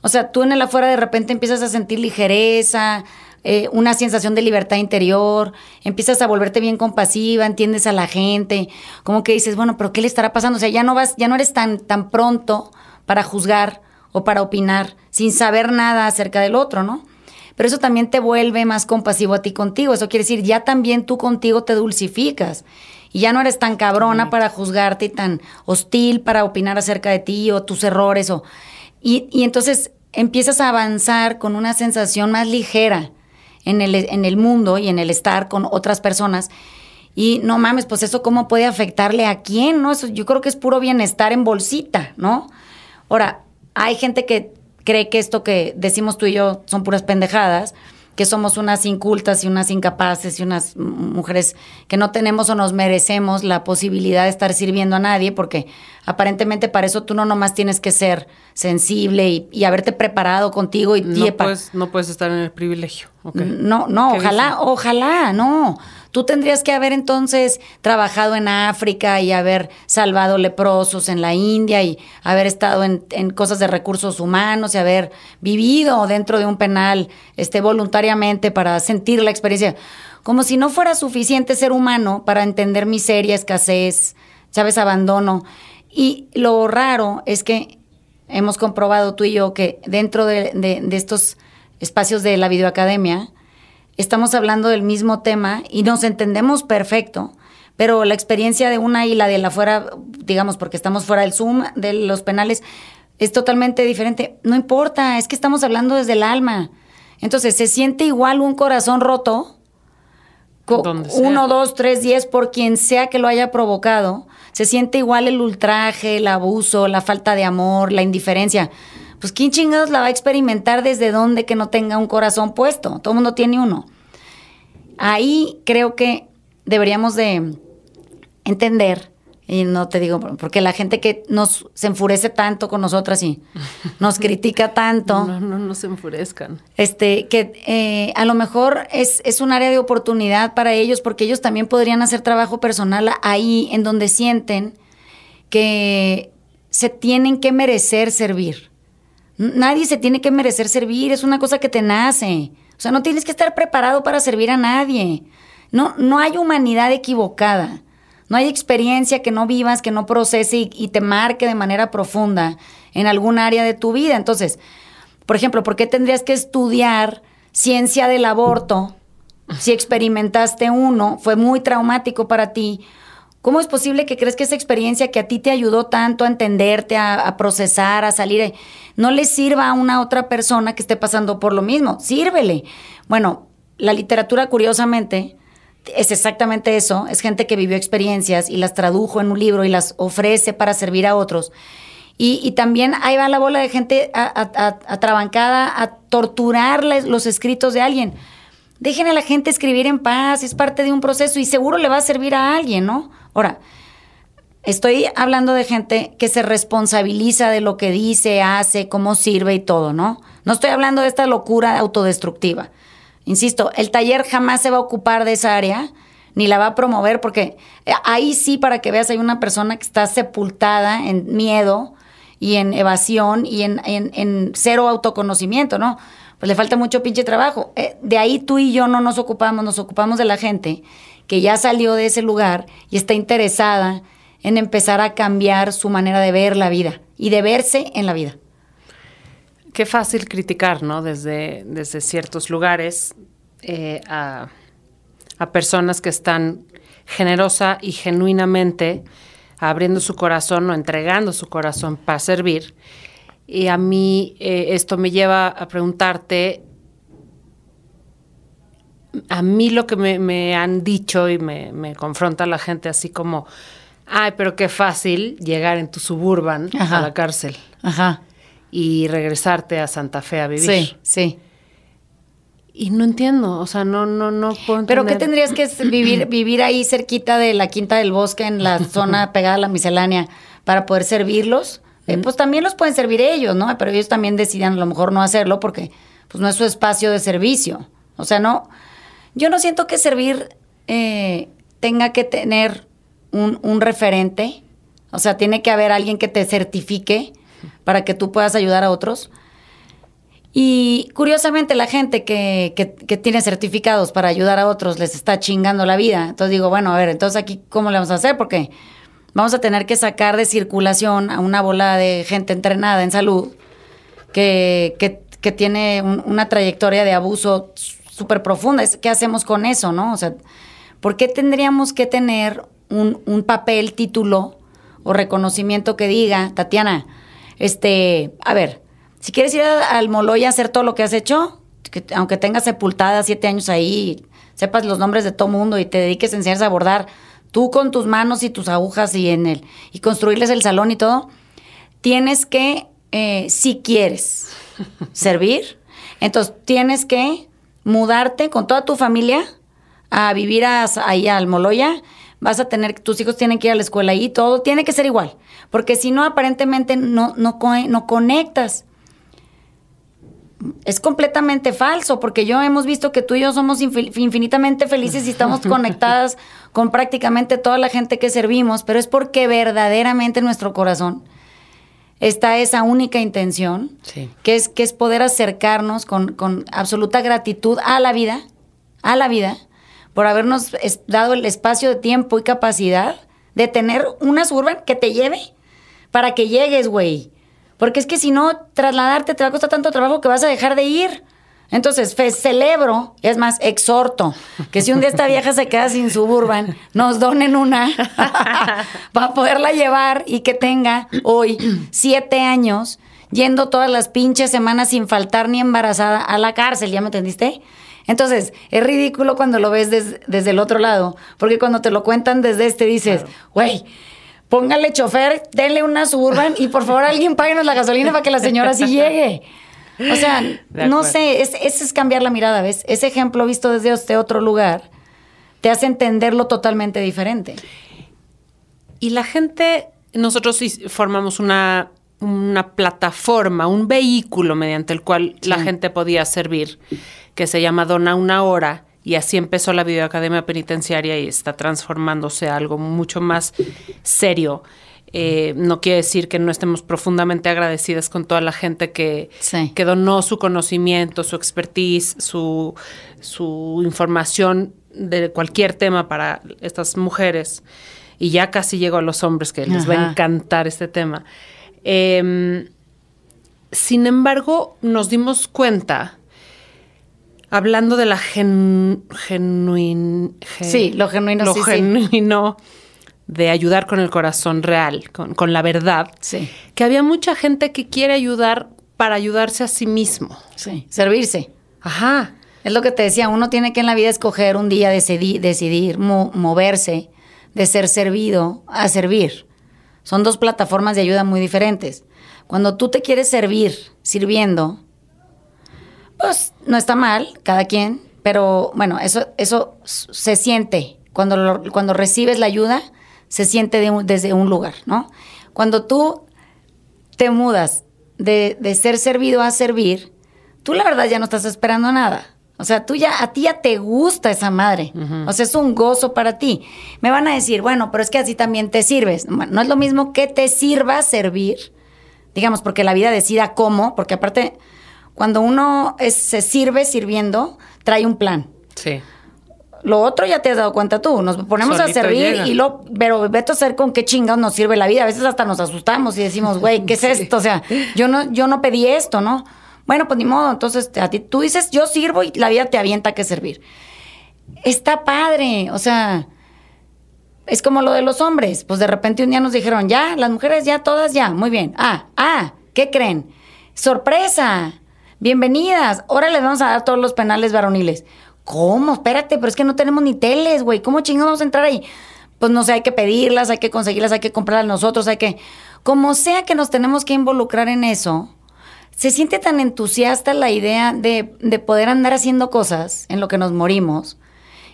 O sea, tú en el afuera de repente empiezas a sentir ligereza, eh, una sensación de libertad interior, empiezas a volverte bien compasiva, entiendes a la gente, como que dices, bueno, pero ¿qué le estará pasando? O sea, ya no vas, ya no eres tan, tan pronto para juzgar o para opinar sin saber nada acerca del otro, ¿no? Pero eso también te vuelve más compasivo a ti contigo. Eso quiere decir, ya también tú contigo te dulcificas y ya no eres tan cabrona para juzgarte y tan hostil para opinar acerca de ti o tus errores. O, y, y entonces empiezas a avanzar con una sensación más ligera en el, en el mundo y en el estar con otras personas. Y no mames, pues eso cómo puede afectarle a quién, ¿no? Eso yo creo que es puro bienestar en bolsita, ¿no? Ahora, hay gente que cree que esto que decimos tú y yo son puras pendejadas, que somos unas incultas y unas incapaces y unas mujeres que no tenemos o nos merecemos la posibilidad de estar sirviendo a nadie, porque aparentemente para eso tú no nomás tienes que ser sensible y, haberte preparado contigo y no puedes, no puedes estar en el privilegio. No, no, ojalá, ojalá, no. Tú tendrías que haber entonces trabajado en África y haber salvado leprosos en la India y haber estado en, cosas de recursos humanos y haber vivido dentro de un penal este, voluntariamente para sentir la experiencia. Como si no fuera suficiente ser humano para entender miseria, escasez, sabes, abandono. Y lo raro es que hemos comprobado tú y yo que dentro de, de estos espacios de la videoacademia, estamos hablando del mismo tema y nos entendemos perfecto, pero la experiencia de una y la de la fuera, digamos, porque estamos fuera del Zoom, de los penales, es totalmente diferente. No importa, es que estamos hablando desde el alma. Entonces, se siente igual un corazón roto, uno, dos, tres, diez, por quien sea que lo haya provocado, se siente igual el ultraje, el abuso, la falta de amor, la indiferencia pues ¿quién chingados la va a experimentar desde donde que no tenga un corazón puesto? Todo el mundo tiene uno. Ahí creo que deberíamos de entender, y no te digo, porque la gente que nos se enfurece tanto con nosotras y nos critica tanto. No, no, no se enfurezcan. Este, que eh, a lo mejor es, es un área de oportunidad para ellos, porque ellos también podrían hacer trabajo personal ahí en donde sienten que se tienen que merecer servir Nadie se tiene que merecer servir, es una cosa que te nace. O sea, no tienes que estar preparado para servir a nadie. No, no hay humanidad equivocada. No hay experiencia que no vivas, que no procese y, te marque de manera profunda en algún área de tu vida. Entonces, por ejemplo, ¿por qué tendrías que estudiar ciencia del aborto si experimentaste uno, fue muy traumático para ti? ¿Cómo es posible que crees que esa experiencia que a ti te ayudó tanto a entenderte, a, procesar, a salir, no le sirva a una otra persona que esté pasando por lo mismo? Sírvele. Bueno, la literatura, curiosamente, es exactamente eso. Es gente que vivió experiencias y las tradujo en un libro y las ofrece para servir a otros. Y, también ahí va la bola de gente atrabancada a torturar los escritos de alguien. Dejen a la gente escribir en paz, es parte de un proceso y seguro le va a servir a alguien, ¿no? Ahora, estoy hablando de gente que se responsabiliza de lo que dice, hace, cómo sirve y todo, ¿no? No estoy hablando de esta locura autodestructiva. Insisto, el taller jamás se va a ocupar de esa área ni la va a promover porque eh, ahí sí, para que veas, hay una persona que está sepultada en miedo y en evasión y en, en, cero autoconocimiento, ¿no? Pues le falta mucho pinche trabajo. Eh, de ahí tú y yo no nos ocupamos, nos ocupamos de la gente que ya salió de ese lugar y está interesada en empezar a cambiar su manera de ver la vida y de verse en la vida. Qué fácil criticar, ¿no? Desde, desde ciertos lugares eh, a, a personas que están generosa y genuinamente abriendo su corazón o entregando su corazón para servir. Y a mí eh, esto me lleva a preguntarte a mí lo que me, han dicho y me, confronta la gente así como, ay, pero qué fácil llegar en tu suburban a la cárcel. Ajá. Y regresarte a Santa Fe a vivir. Sí, sí. Y no entiendo, o sea, no, no, no puedo ¿Pero qué tendrías que vivir, vivir ahí cerquita de la Quinta del Bosque, en la zona pegada a la miscelánea, para poder servirlos? Eh, pues también los pueden servir ellos, ¿no? Pero ellos también deciden a lo mejor no hacerlo porque pues no es su espacio de servicio. O sea, no, yo no siento que servir eh, tenga que tener un, referente, o sea, tiene que haber alguien que te certifique para que tú puedas ayudar a otros. Y curiosamente la gente que, que, tiene certificados para ayudar a otros les está chingando la vida. Entonces digo, bueno, a ver, entonces aquí, ¿cómo le vamos a hacer? Porque vamos a tener que sacar de circulación a una bola de gente entrenada en salud que, que tiene una trayectoria de abuso súper profunda. ¿Qué hacemos con eso, no? O sea, ¿por qué tendríamos que tener un, un papel, título o reconocimiento que diga, Tatiana, este, a ver, si quieres ir al Moloya a hacer todo lo que has hecho, que, aunque tengas sepultada siete años ahí, sepas los nombres de todo mundo y te dediques a enseñarse a bordar, tú con tus manos y tus agujas y en el, y construirles el salón y todo, tienes que, eh, si quieres servir, entonces tienes que mudarte con toda tu familia a vivir ahí al Moloya, vas a tener, tus hijos tienen que ir a la escuela ahí, todo tiene que ser igual, porque si no, aparentemente no, no, no conectas. Es completamente falso, porque yo hemos visto que tú y yo somos infinitamente felices y estamos conectadas con prácticamente toda la gente que servimos, pero es porque verdaderamente nuestro corazón está esa única intención, que, es, que es poder acercarnos con, con, absoluta gratitud a la vida, a la vida, por habernos dado el espacio de tiempo y capacidad de tener una suburban que te lleve para que llegues, güey. Porque es que si no, trasladarte te va a costar tanto trabajo que vas a dejar de ir. Entonces, celebro, es más, exhorto, que si un día esta vieja se queda sin suburban, nos donen una para poderla llevar y que tenga hoy siete años yendo todas las pinches semanas sin faltar ni embarazada a la cárcel, ¿ya me entendiste? Entonces, es ridículo cuando lo ves desde el otro lado, porque cuando te lo cuentan desde este dices, güey, póngale chofer, denle una suburban y por favor alguien páguenos la gasolina para que la señora sí llegue. O sea, no sé, ese es, cambiar la mirada, ¿ves? Ese ejemplo visto desde este otro lugar te hace entenderlo totalmente diferente. Y la gente, nosotros formamos una, una plataforma, un vehículo mediante el cual la gente podía servir, que se llama Dona una hora, y así empezó la videoacademia penitenciaria y está transformándose a algo mucho más serio. Eh, no quiere decir que no estemos profundamente agradecidas con toda la gente que, Sí. que donó su conocimiento, su expertise, su, su información de cualquier tema para estas mujeres. Y ya casi llego a los hombres, que les va a encantar este tema. Em, sin embargo, nos dimos cuenta, hablando de la gen, genuin, gen- Sí, lo genuino, lo sí, sí. genuino de ayudar con el corazón real, con, con la verdad, Sí, que había mucha gente que quiere ayudar para ayudarse a sí mismo. sí. Servirse. Ajá. Es lo que te decía, uno tiene que en la vida escoger un día decidir, decidir mo- moverse de ser servido a servir. Son dos plataformas de ayuda muy diferentes. Cuando tú te quieres servir sirviendo, pues no está mal, cada quien, pero bueno, eso, eso se siente. Cuando, lo- cuando recibes la ayuda, se siente de un- desde un lugar, ¿no? Cuando tú te mudas de, de ser servido a servir, tú la verdad ya no estás esperando nada. O sea, tú ya, a ti ya te gusta esa madre. O sea, es un gozo para ti. Me van a decir, bueno, pero es que así también te sirves. Bueno, no es lo mismo que te sirva servir, digamos, porque la vida decida cómo, porque aparte, cuando uno es- se sirve sirviendo, trae un plan. Sí. Lo otro ya te has dado cuenta tú. Nos ponemos Solito a servir llega. y lo, pero vete a saber con qué chingados nos sirve la vida. A veces hasta nos asustamos y decimos, güey, ¿qué es esto? O sea, yo no, yo no pedí esto, ¿no? Bueno, pues ni modo. Entonces, a ti, tú dices, yo sirvo y la vida te avienta que servir. Está padre. O sea, es como lo de los hombres. Pues de repente un día nos dijeron, ya, las mujeres ya, todas ya. Muy bien. Ah, ah, ¿qué creen? Sorpresa. Bienvenidas. Ahora les vamos a dar todos los penales varoniles. ¿Cómo? Espérate, pero es que no tenemos ni teles, güey. ¿Cómo chingados vamos a entrar ahí? Pues no sé, hay que pedirlas, hay que conseguirlas, hay que comprarlas nosotros, hay que... Como sea que nos tenemos que involucrar en eso, se siente tan entusiasta la idea de, de poder andar haciendo cosas en lo que nos morimos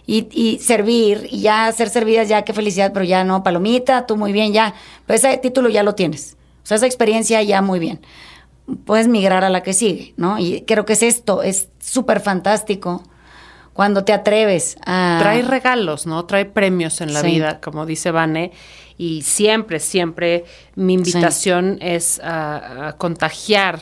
y, y servir y ya ser servidas, ya qué felicidad, pero ya no, palomita, tú muy bien, ya. Pero ese título ya lo tienes. O sea, esa experiencia ya muy bien. Puedes migrar a la que sigue, ¿no? Y creo que es esto, es súper fantástico cuando te atreves a... Trae regalos, ¿no? Trae premios en la Sí. vida, como dice Vane. Y siempre, siempre mi invitación es a, a contagiar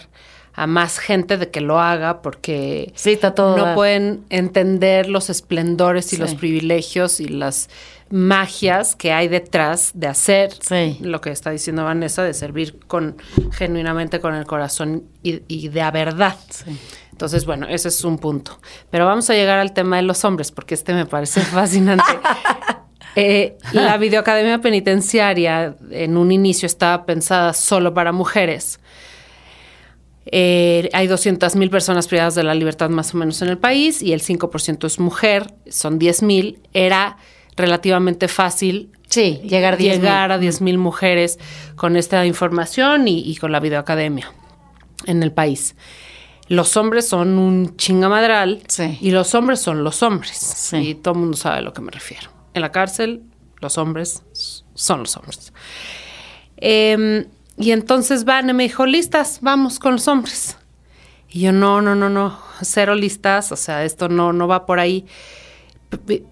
a más gente de que lo haga porque Sí, está todo no pueden entender los esplendores y los privilegios y las magias que hay detrás de hacer Sí. lo que está diciendo Vanessa, de servir con genuinamente con el corazón y, y de a verdad. Sí. Entonces, bueno, ese es un punto. Pero vamos a llegar al tema de los hombres, porque este me parece fascinante. Eh, la videoacademia penitenciaria en un inicio estaba pensada solo para mujeres. Eh, hay 200 mil personas privadas de la libertad más o menos en el país y el 5% es mujer, son 10 mil. Era relativamente fácil Sí, llegar 10 llegar a 10 mil mujeres con esta información y, y con la videoacademia en el país. Los hombres son un chingamadral Sí. y los hombres son los hombres. Sí. Y todo el mundo sabe a lo que me refiero. En la cárcel, los hombres son los hombres. Em, y entonces Van me dijo, listas, vamos con los hombres. Y yo, no, no, no, no, cero listas, o sea, esto no, no va por ahí.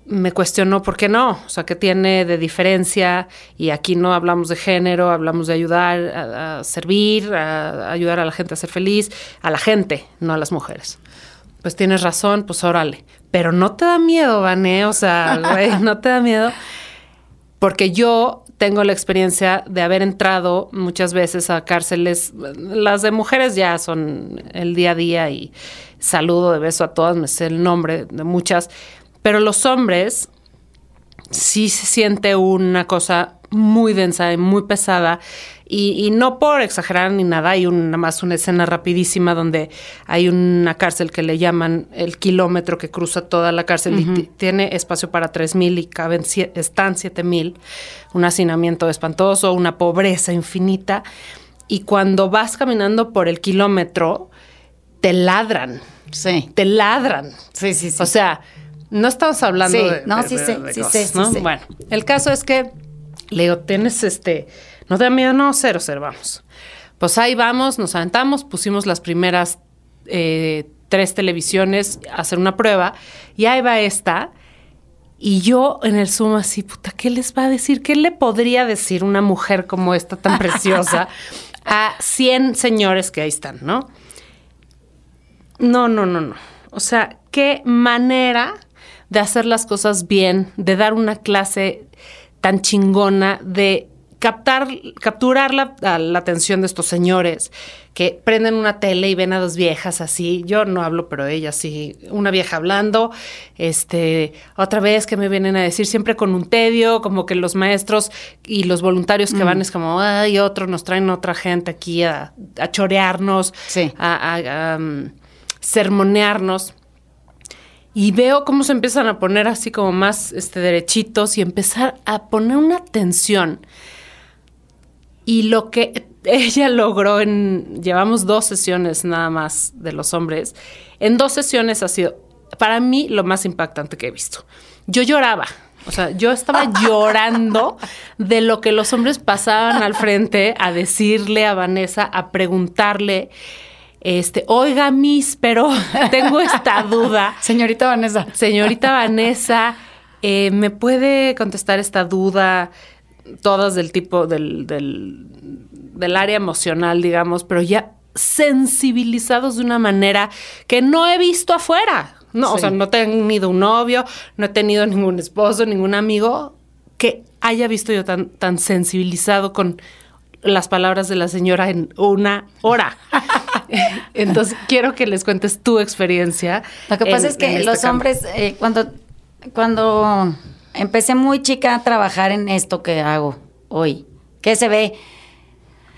Me cuestionó por qué no, o sea, qué tiene de diferencia. Y aquí no hablamos de género, hablamos de ayudar a, a servir, a, a ayudar a la gente a ser feliz, a la gente, no a las mujeres. Pues tienes razón, pues órale. Pero no te da miedo, Vané, o sea, güey, no te da miedo porque yo tengo la experiencia de haber entrado muchas veces a cárceles, las de mujeres ya son el día a día y saludo de beso a todas, me sé el nombre de muchas, pero los hombres sí se siente una cosa muy densa y muy pesada. Y, y no por exagerar ni nada, hay una más una escena rapidísima donde hay una cárcel que le llaman el kilómetro que cruza toda la cárcel y ti- tiene espacio para 3.000 y caben, están 7.000. Un hacinamiento espantoso, una pobreza infinita. Y cuando vas caminando por el kilómetro, te ladran, Sí. te ladran. Sí, sí, sí. O sea, no estamos hablando Sí, de. no, de- sí de- sé, de sí cosas, sé, sí ¿no? sé. Bueno, el caso es que le digo, tienes este. No te da miedo, no, cero, cero, vamos. Pues ahí vamos, nos aventamos, pusimos las primeras eh, tres televisiones a hacer una prueba y ahí va esta. Y yo en el Zoom así, puta, ¿qué les va a decir? ¿Qué le podría decir una mujer como esta tan preciosa a 100 señores que ahí están, no? No, no, no, no. O sea, qué manera de hacer las cosas bien, de dar una clase tan chingona, de captar, capturar la, la, atención de estos señores que prenden una tele y ven a dos viejas así. Yo no hablo, pero ella sí. Una vieja hablando, este, otra vez que me vienen a decir siempre con un tedio, como que los maestros y los voluntarios que van mm. es como, ay, otro, nos traen otra gente aquí a, chorearnos, a, a um, sermonearnos. Y veo cómo se empiezan a poner así como más este, derechitos y empezar a poner una tensión. Y lo que ella logró en, llevamos dos sesiones nada más de los hombres, en dos sesiones ha sido para mí lo más impactante que he visto. Yo lloraba, o sea, yo estaba llorando de lo que los hombres pasaban al frente a decirle a Vanessa, a preguntarle este, oiga, Miss, pero tengo esta duda. Señorita Vanessa. Señorita Vanessa, eh, ¿me puede contestar esta duda? Todas del tipo del, del, del área emocional, digamos, pero ya sensibilizados de una manera que no he visto afuera. No, o sea, no he tenido un novio, no he tenido ningún esposo, ningún amigo que haya visto yo tan, tan sensibilizado con las palabras de la señora en una hora. Entonces, quiero que les cuentes tu experiencia. Lo que pasa es que este los hombres, eh, cuando, cuando empecé muy chica a trabajar en esto que hago hoy, que se ve,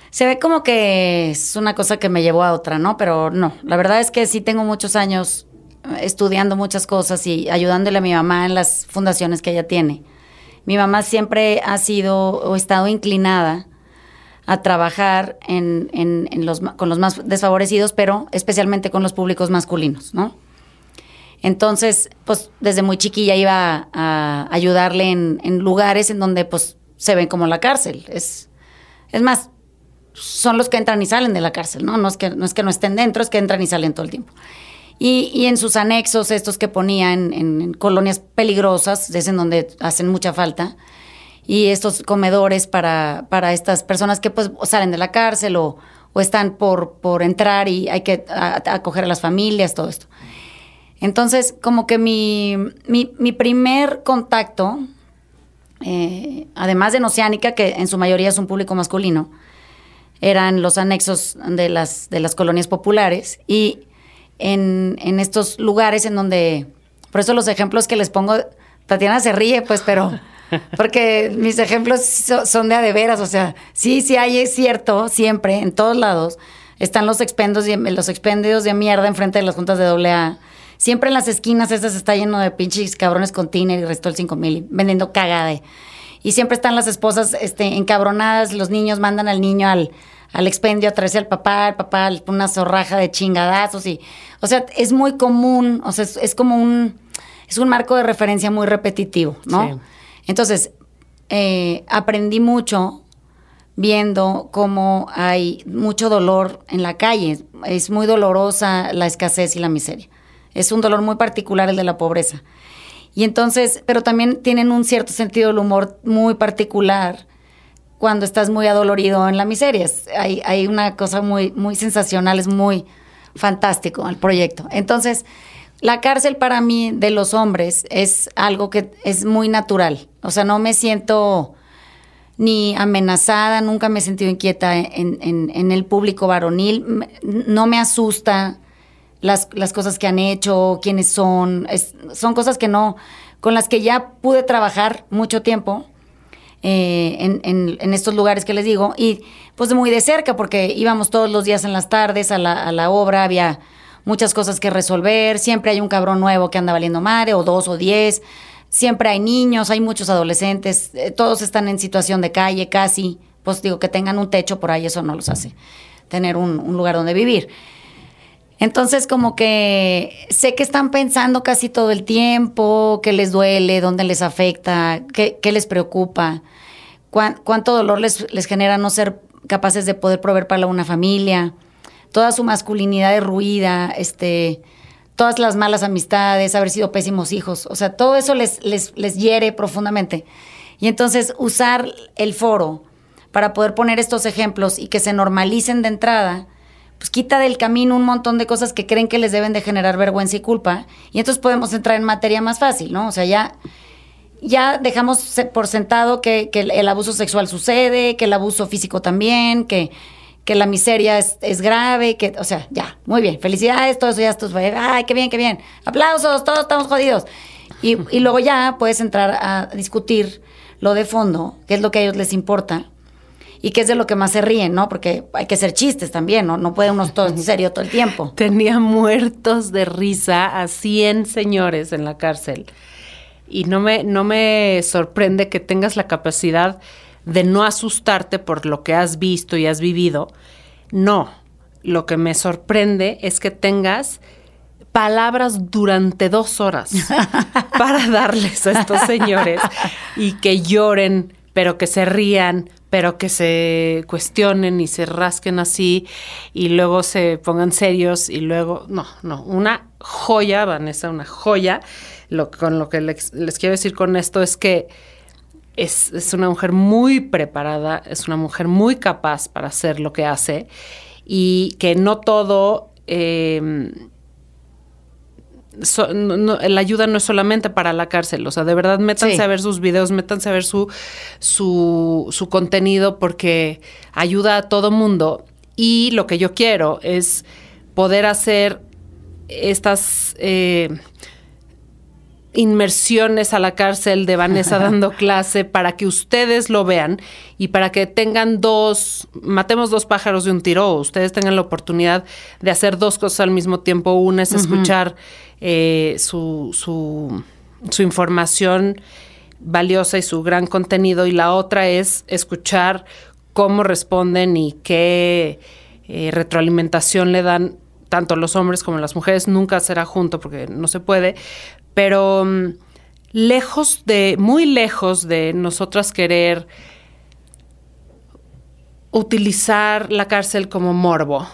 se ve como que es una cosa que me llevó a otra, ¿no? Pero no, la verdad es que sí tengo muchos años estudiando muchas cosas y ayudándole a mi mamá en las fundaciones que ella tiene. Mi mamá siempre ha sido o estado inclinada a trabajar en, en, los, con los más desfavorecidos, pero especialmente con los públicos masculinos, ¿no? Entonces, pues desde muy chiquilla iba a, ayudarle en, en, lugares en donde pues se ven como la cárcel. Es, es más, son los que entran y salen de la cárcel, ¿no? No es que no, es que no estén dentro, es que entran y salen todo el tiempo. Y, y en sus anexos, estos que ponía en, en colonias peligrosas, es en donde hacen mucha falta, y estos comedores para, para estas personas que pues salen de la cárcel o, o están por, por entrar y hay que acoger a, las familias, todo esto. Entonces, como que mi, mi, mi primer contacto, eh, además de en Oceánica, que en su mayoría es un público masculino, eran los anexos de las, de las colonias populares y en, en estos lugares en donde, por eso los ejemplos que les pongo, Tatiana se ríe, pues, pero porque mis ejemplos son de a de veras, o sea, sí, sí hay, es cierto, siempre, en todos lados, están los expendios, los expendios de mierda enfrente de las juntas de doble A. Siempre en las esquinas esas está lleno de pinches cabrones con tiner y resto el 5 mil vendiendo cagada. Y siempre están las esposas este, encabronadas, los niños mandan al niño al, al expendio a traerse al papá, el papá una zorraja de chingadazos y, o sea, es muy común, o sea, es, como un, es un marco de referencia muy repetitivo, ¿no? Sí. Entonces, eh, aprendí mucho viendo cómo hay mucho dolor en la calle. Es muy dolorosa la escasez y la miseria. Es un dolor muy particular el de la pobreza. Y entonces, pero también tienen un cierto sentido del humor muy particular cuando estás muy adolorido en la miseria. hay, hay una cosa muy, muy sensacional, es muy fantástico el proyecto. Entonces, la cárcel para mí de los hombres es algo que es muy natural. O sea, no me siento ni amenazada, nunca me he sentido inquieta en, el público varonil. No me asusta las, cosas que han hecho, quiénes son. son cosas que no, con las que ya pude trabajar mucho tiempo. Eh, en, estos lugares que les digo, y pues muy de cerca, porque íbamos todos los días en las tardes a la, a la obra, había muchas cosas que resolver, siempre hay un cabrón nuevo que anda valiendo madre, o dos o diez, siempre hay niños, hay muchos adolescentes, eh, todos están en situación de calle casi, pues digo, que tengan un techo por ahí, eso no los hace tener un, lugar donde vivir. Entonces, como que sé que están pensando casi todo el tiempo, qué les duele, dónde les afecta, qué, les preocupa, cuánto dolor les, les genera no ser capaces de poder proveer para una familia toda su masculinidad derruida, este, todas las malas amistades, haber sido pésimos hijos. O sea, todo eso les, les, les hiere profundamente. Y entonces usar el foro para poder poner estos ejemplos y que se normalicen de entrada, pues quita del camino un montón de cosas que creen que les deben de generar vergüenza y culpa. Y entonces podemos entrar en materia más fácil, ¿no? O sea, ya, ya dejamos por sentado que, que el abuso sexual sucede, que el abuso físico también, que que la miseria es, es, grave, que, o sea, ya, muy bien, felicidades, todo eso ya está, ay, qué bien, qué bien, aplausos, todos estamos jodidos. Y, y, luego ya puedes entrar a discutir lo de fondo, qué es lo que a ellos les importa y qué es de lo que más se ríen, ¿no? Porque hay que ser chistes también, ¿no? No puede uno todo en serio todo el tiempo. Tenía muertos de risa a 100 señores en la cárcel. Y no me, no me sorprende que tengas la capacidad de no asustarte por lo que has visto y has vivido. No, lo que me sorprende es que tengas palabras durante dos horas para darles a estos señores y que lloren, pero que se rían, pero que se cuestionen y se rasquen así y luego se pongan serios y luego, no, no, una joya, Vanessa, una joya. Lo, con lo que les, les quiero decir con esto es que es, una mujer muy preparada, es una mujer muy capaz para hacer lo que hace y que no todo... Em, la ayuda no es solamente para la cárcel, o sea, de verdad métanse a ver sus videos, métanse a ver su, su, su, contenido porque ayuda a todo mundo. Y lo que yo quiero es poder hacer estas eh, inmersiones a la cárcel de Vanessa dando clase para que ustedes lo vean y para que tengan dos, matemos dos pájaros de un tiro, ustedes tengan la oportunidad de hacer dos cosas al mismo tiempo. Una es escuchar eh, su, su, su información valiosa y su gran contenido y la otra es escuchar cómo responden y qué eh, retroalimentación le dan tanto los hombres como las mujeres. Nunca será junto porque no se puede, pero mm, lejos de, muy lejos de nosotras querer utilizar la cárcel como morbo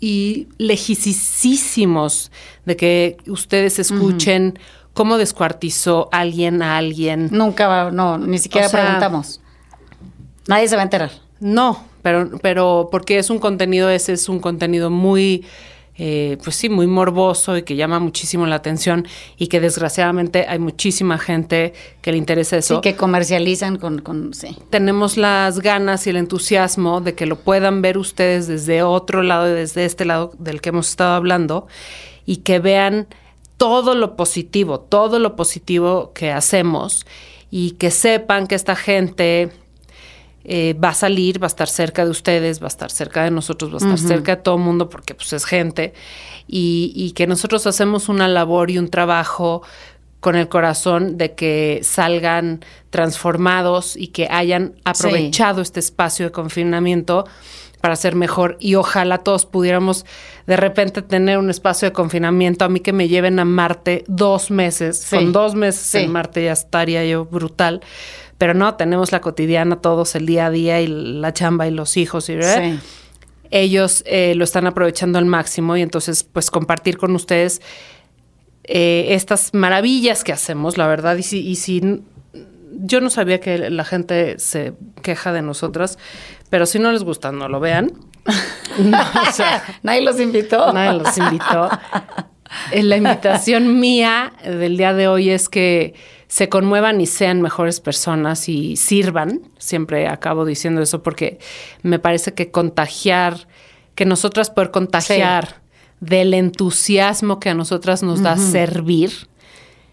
y lejísimos de que ustedes escuchen cómo descuartizó alguien a alguien. Nunca va, no, ni siquiera preguntamos. Nadie se va a enterar. No, pero, pero porque es un contenido, ese es un contenido muy eh, pues sí, muy morboso y que llama muchísimo la atención y que desgraciadamente hay muchísima gente que le interesa eso. Sí, que comercializan con, con sí. Tenemos las ganas y el entusiasmo de que lo puedan ver ustedes desde otro lado y desde este lado del que hemos estado hablando y que vean todo lo positivo, todo lo positivo que hacemos y que sepan que esta gente eh, va a salir, va a estar cerca de ustedes, va a estar cerca de nosotros, va a estar cerca de todo el mundo porque pues es gente. Y, que nosotros hacemos una labor y un trabajo con el corazón de que salgan transformados y que hayan aprovechado este espacio de confinamiento para ser mejor. Y ojalá todos pudiéramos de repente tener un espacio de confinamiento. A mí que me lleven a Marte dos meses, con dos meses en Marte ya estaría yo brutal pero no, tenemos la cotidiana todos, el día a día y la chamba y los hijos y ellos eh, lo están aprovechando al máximo y entonces pues compartir con ustedes eh, estas maravillas que hacemos, la verdad, y si, y si yo no sabía que la gente se queja de nosotras, pero si no les gusta, no lo vean. nadie los invitó. Nadie los invitó. Eh, la invitación mía del día de hoy es que se conmuevan y sean mejores personas y sirvan. Siempre acabo diciendo eso porque me parece que contagiar, que nosotras poder contagiar del entusiasmo que a nosotras nos da servir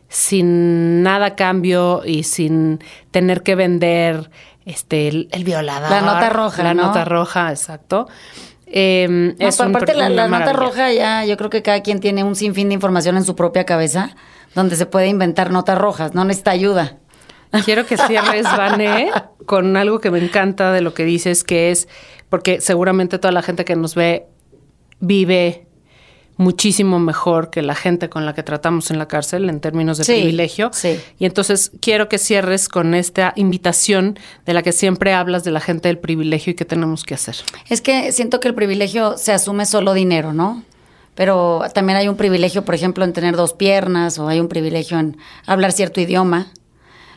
sin nada cambio y sin tener que vender este el, violador. La nota roja. La nota roja, exacto. Eh, aparte, la, la nota roja ya, yo creo que cada quien tiene un sinfín de información en su propia cabeza donde se puede inventar notas rojas, no necesita ayuda. Quiero que cierres, Vane, con algo que me encanta de lo que dices, que es, porque seguramente toda la gente que nos ve vive muchísimo mejor que la gente con la que tratamos en la cárcel en términos de privilegio. Sí. Y entonces quiero que cierres con esta invitación de la que siempre hablas de la gente del privilegio y qué tenemos que hacer. Es que siento que el privilegio se asume solo dinero, ¿no? Pero también hay un privilegio, por ejemplo, en tener dos piernas o hay un privilegio en hablar cierto idioma.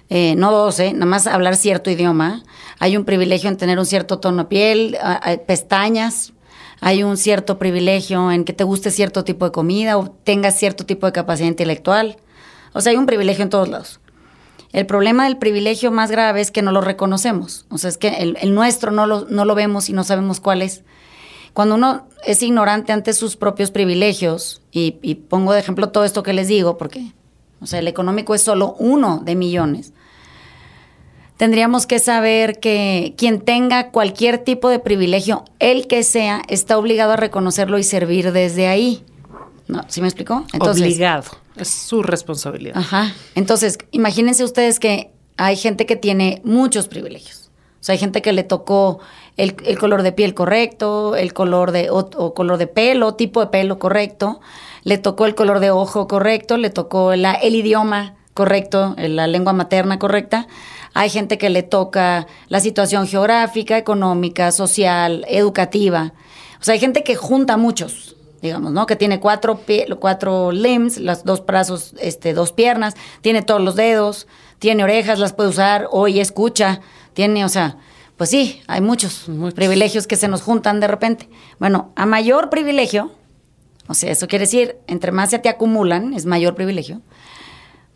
Eh, no dos, eh, nada más hablar cierto idioma. Hay un privilegio en tener un cierto tono de piel, pestañas. Hay un cierto privilegio en que te guste cierto tipo de comida o tengas cierto tipo de capacidad intelectual. O sea, hay un privilegio en todos lados. El problema del privilegio más grave es que no lo reconocemos. O sea, es que el, nuestro no lo, no lo vemos y no sabemos cuál es. Cuando uno es ignorante ante sus propios privilegios, y, pongo de ejemplo todo esto que les digo, porque o sea, el económico es solo uno de millones, tendríamos que saber que quien tenga cualquier tipo de privilegio, el que sea, está obligado a reconocerlo y servir desde ahí. ¿No? ¿Sí me explicó? Entonces, obligado. Es su responsabilidad. Ajá. Entonces, imagínense ustedes que hay gente que tiene muchos privilegios. O sea, hay gente que le tocó el, color de piel correcto, el color de, o, color de pelo, tipo de pelo correcto, le tocó el color de ojo correcto, le tocó el idioma correcto, la lengua materna correcta. Hay gente que le toca la situación geográfica, económica, social, educativa. O sea, hay gente que junta muchos, digamos, ¿no? Que tiene cuatro, cuatro limbs, los dos brazos, este, dos piernas, tiene todos los dedos, tiene orejas, las puede usar, oye, escucha, tiene, o sea, pues sí, hay muchos, privilegios que se nos juntan de repente. Bueno, a mayor privilegio, o sea, eso quiere decir, entre más se te acumulan, es mayor privilegio,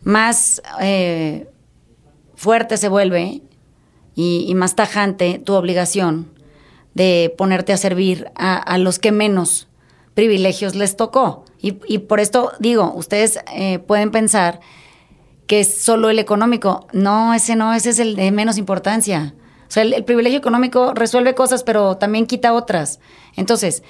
más eh, fuerte se vuelve y, más tajante tu obligación de ponerte a servir a, los que menos privilegios les tocó. Y, por esto digo, ustedes eh, pueden pensar que es solo el económico. No, ese no, ese es el de menos importancia. O sea, el, privilegio económico resuelve cosas, pero también quita otras. Entonces,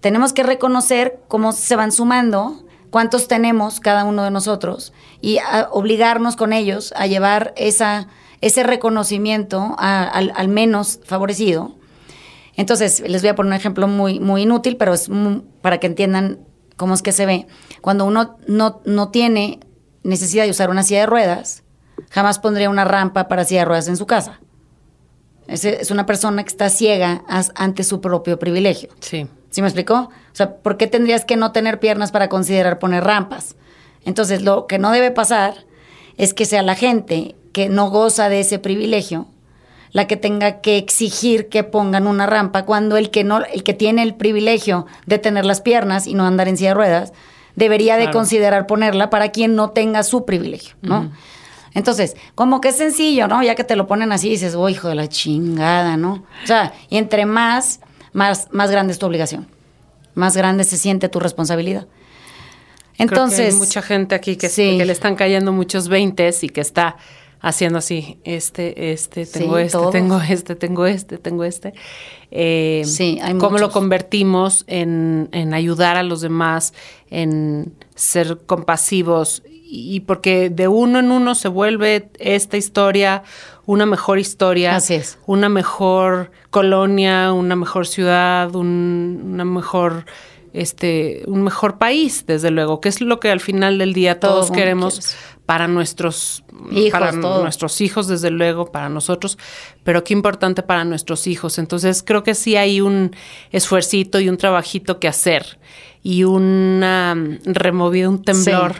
tenemos que reconocer cómo se van sumando, cuántos tenemos cada uno de nosotros y obligarnos con ellos a llevar esa, ese reconocimiento al, menos favorecido. Entonces, les voy a poner un ejemplo muy, muy inútil, pero es para que entiendan cómo es que se ve. Cuando uno no, no tiene necesidad de usar una silla de ruedas, jamás pondría una rampa para silla de ruedas en su casa. Es, una persona que está ciega ante su propio privilegio. Sí. ¿Sí me explicó? O sea, ¿por qué tendrías que no tener piernas para considerar poner rampas? Entonces, lo que no debe pasar es que sea la gente que no goza de ese privilegio la que tenga que exigir que pongan una rampa cuando el que no el que tiene el privilegio de tener las piernas y no andar en silla de ruedas debería de considerar ponerla para quien no tenga su privilegio, ¿no? Entonces, como que es sencillo, ¿no? Ya que te lo ponen así, dices, oh, hijo de la chingada, ¿no? O sea, y entre más, más, más grande es tu obligación, más grande se siente tu responsabilidad. Entonces. hay mucha gente aquí que, que le están cayendo muchos veintes y que está haciendo así, este, este, tengo este, tengo este, tengo este, tengo este. Eh, sí, hay ¿Cómo lo convertimos en, en ayudar a los demás, en ser compasivos y porque de uno en uno se vuelve esta historia una mejor historia, Así es. una mejor colonia, una mejor ciudad, un, una mejor este un mejor país, desde luego, que es lo que al final del día todos queremos para nuestros hijos, para nuestros hijos, desde luego, para nosotros, pero qué importante para nuestros hijos. Entonces creo que sí hay un esfuercito y un trabajito que hacer y una mm, removido un temblor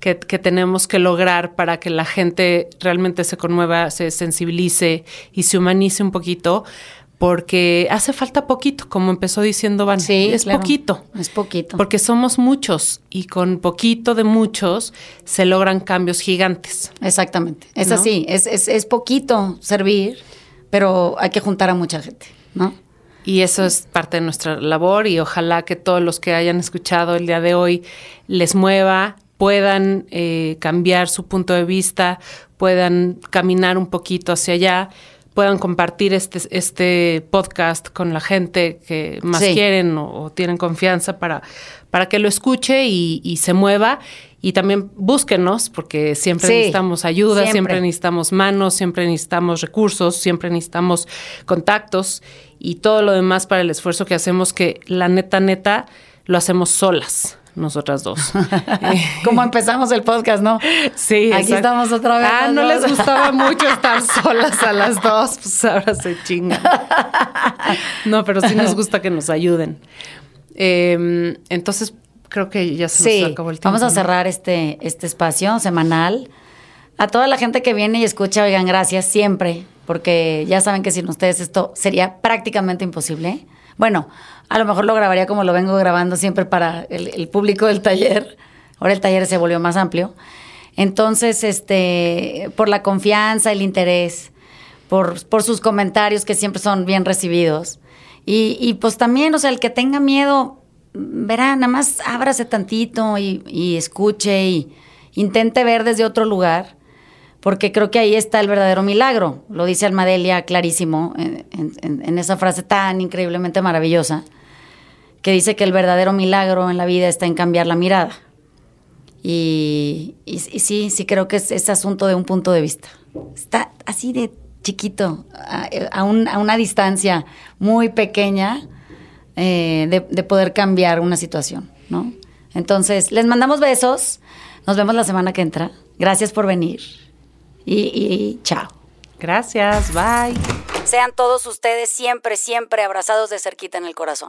que, tenemos que lograr para que la gente realmente se conmueva, se sensibilice y se humanice un poquito, porque hace falta poquito, como empezó diciendo Van. Sí, es poquito. Es poquito. Porque somos muchos y con poquito de muchos se logran cambios gigantes. Exactamente. Es así, es, es, es poquito servir, pero hay que juntar a mucha gente, ¿no? Y eso es parte de nuestra labor y ojalá que todos los que hayan escuchado el día de hoy les mueva, puedan eh, cambiar su punto de vista, puedan caminar un poquito hacia allá, puedan compartir este, este podcast con la gente que más quieren o, tienen confianza para, para que lo escuche y, se mueva. Y también búsquenos, porque siempre necesitamos ayuda, siempre necesitamos manos, siempre necesitamos recursos, siempre necesitamos contactos y todo lo demás para el esfuerzo que hacemos, que la neta, neta, lo hacemos solas nosotras dos. Como empezamos el podcast, ¿no? Sí. Aquí estamos otra vez. Ah, no les gustaba mucho estar solas a las dos, pues ahora se chingan. No, pero sí nos gusta que nos ayuden. Em, entonces, creo que ya se Sí, nos acabó el tiempo. vamos a cerrar este, este espacio semanal. A toda la gente que viene y escucha, oigan, gracias siempre, porque ya saben que sin ustedes esto sería prácticamente imposible. Bueno, a lo mejor lo grabaría como lo vengo grabando siempre para el, público del taller. Ahora el taller se volvió más amplio. Entonces, este, por la confianza, el interés, por, por sus comentarios que siempre son bien recibidos. Y, y, pues también, o sea, el que tenga miedo, verá, nada más ábrase tantito y, y escuche y intente ver desde otro lugar, porque creo que ahí está el verdadero milagro. Lo dice Almadelia clarísimo en, en esa frase tan increíblemente maravillosa, que dice que el verdadero milagro en la vida está en cambiar la mirada. Y, y, y, sí, sí creo que es, es, asunto de un punto de vista. Está así de chiquito, a, a, un, a una distancia muy pequeña eh, de, de, poder cambiar una situación, ¿no? Entonces, les mandamos besos. Nos vemos la semana que entra. Gracias por venir. Y, y chao. Gracias, bye. Sean todos ustedes siempre, siempre abrazados de cerquita en el corazón.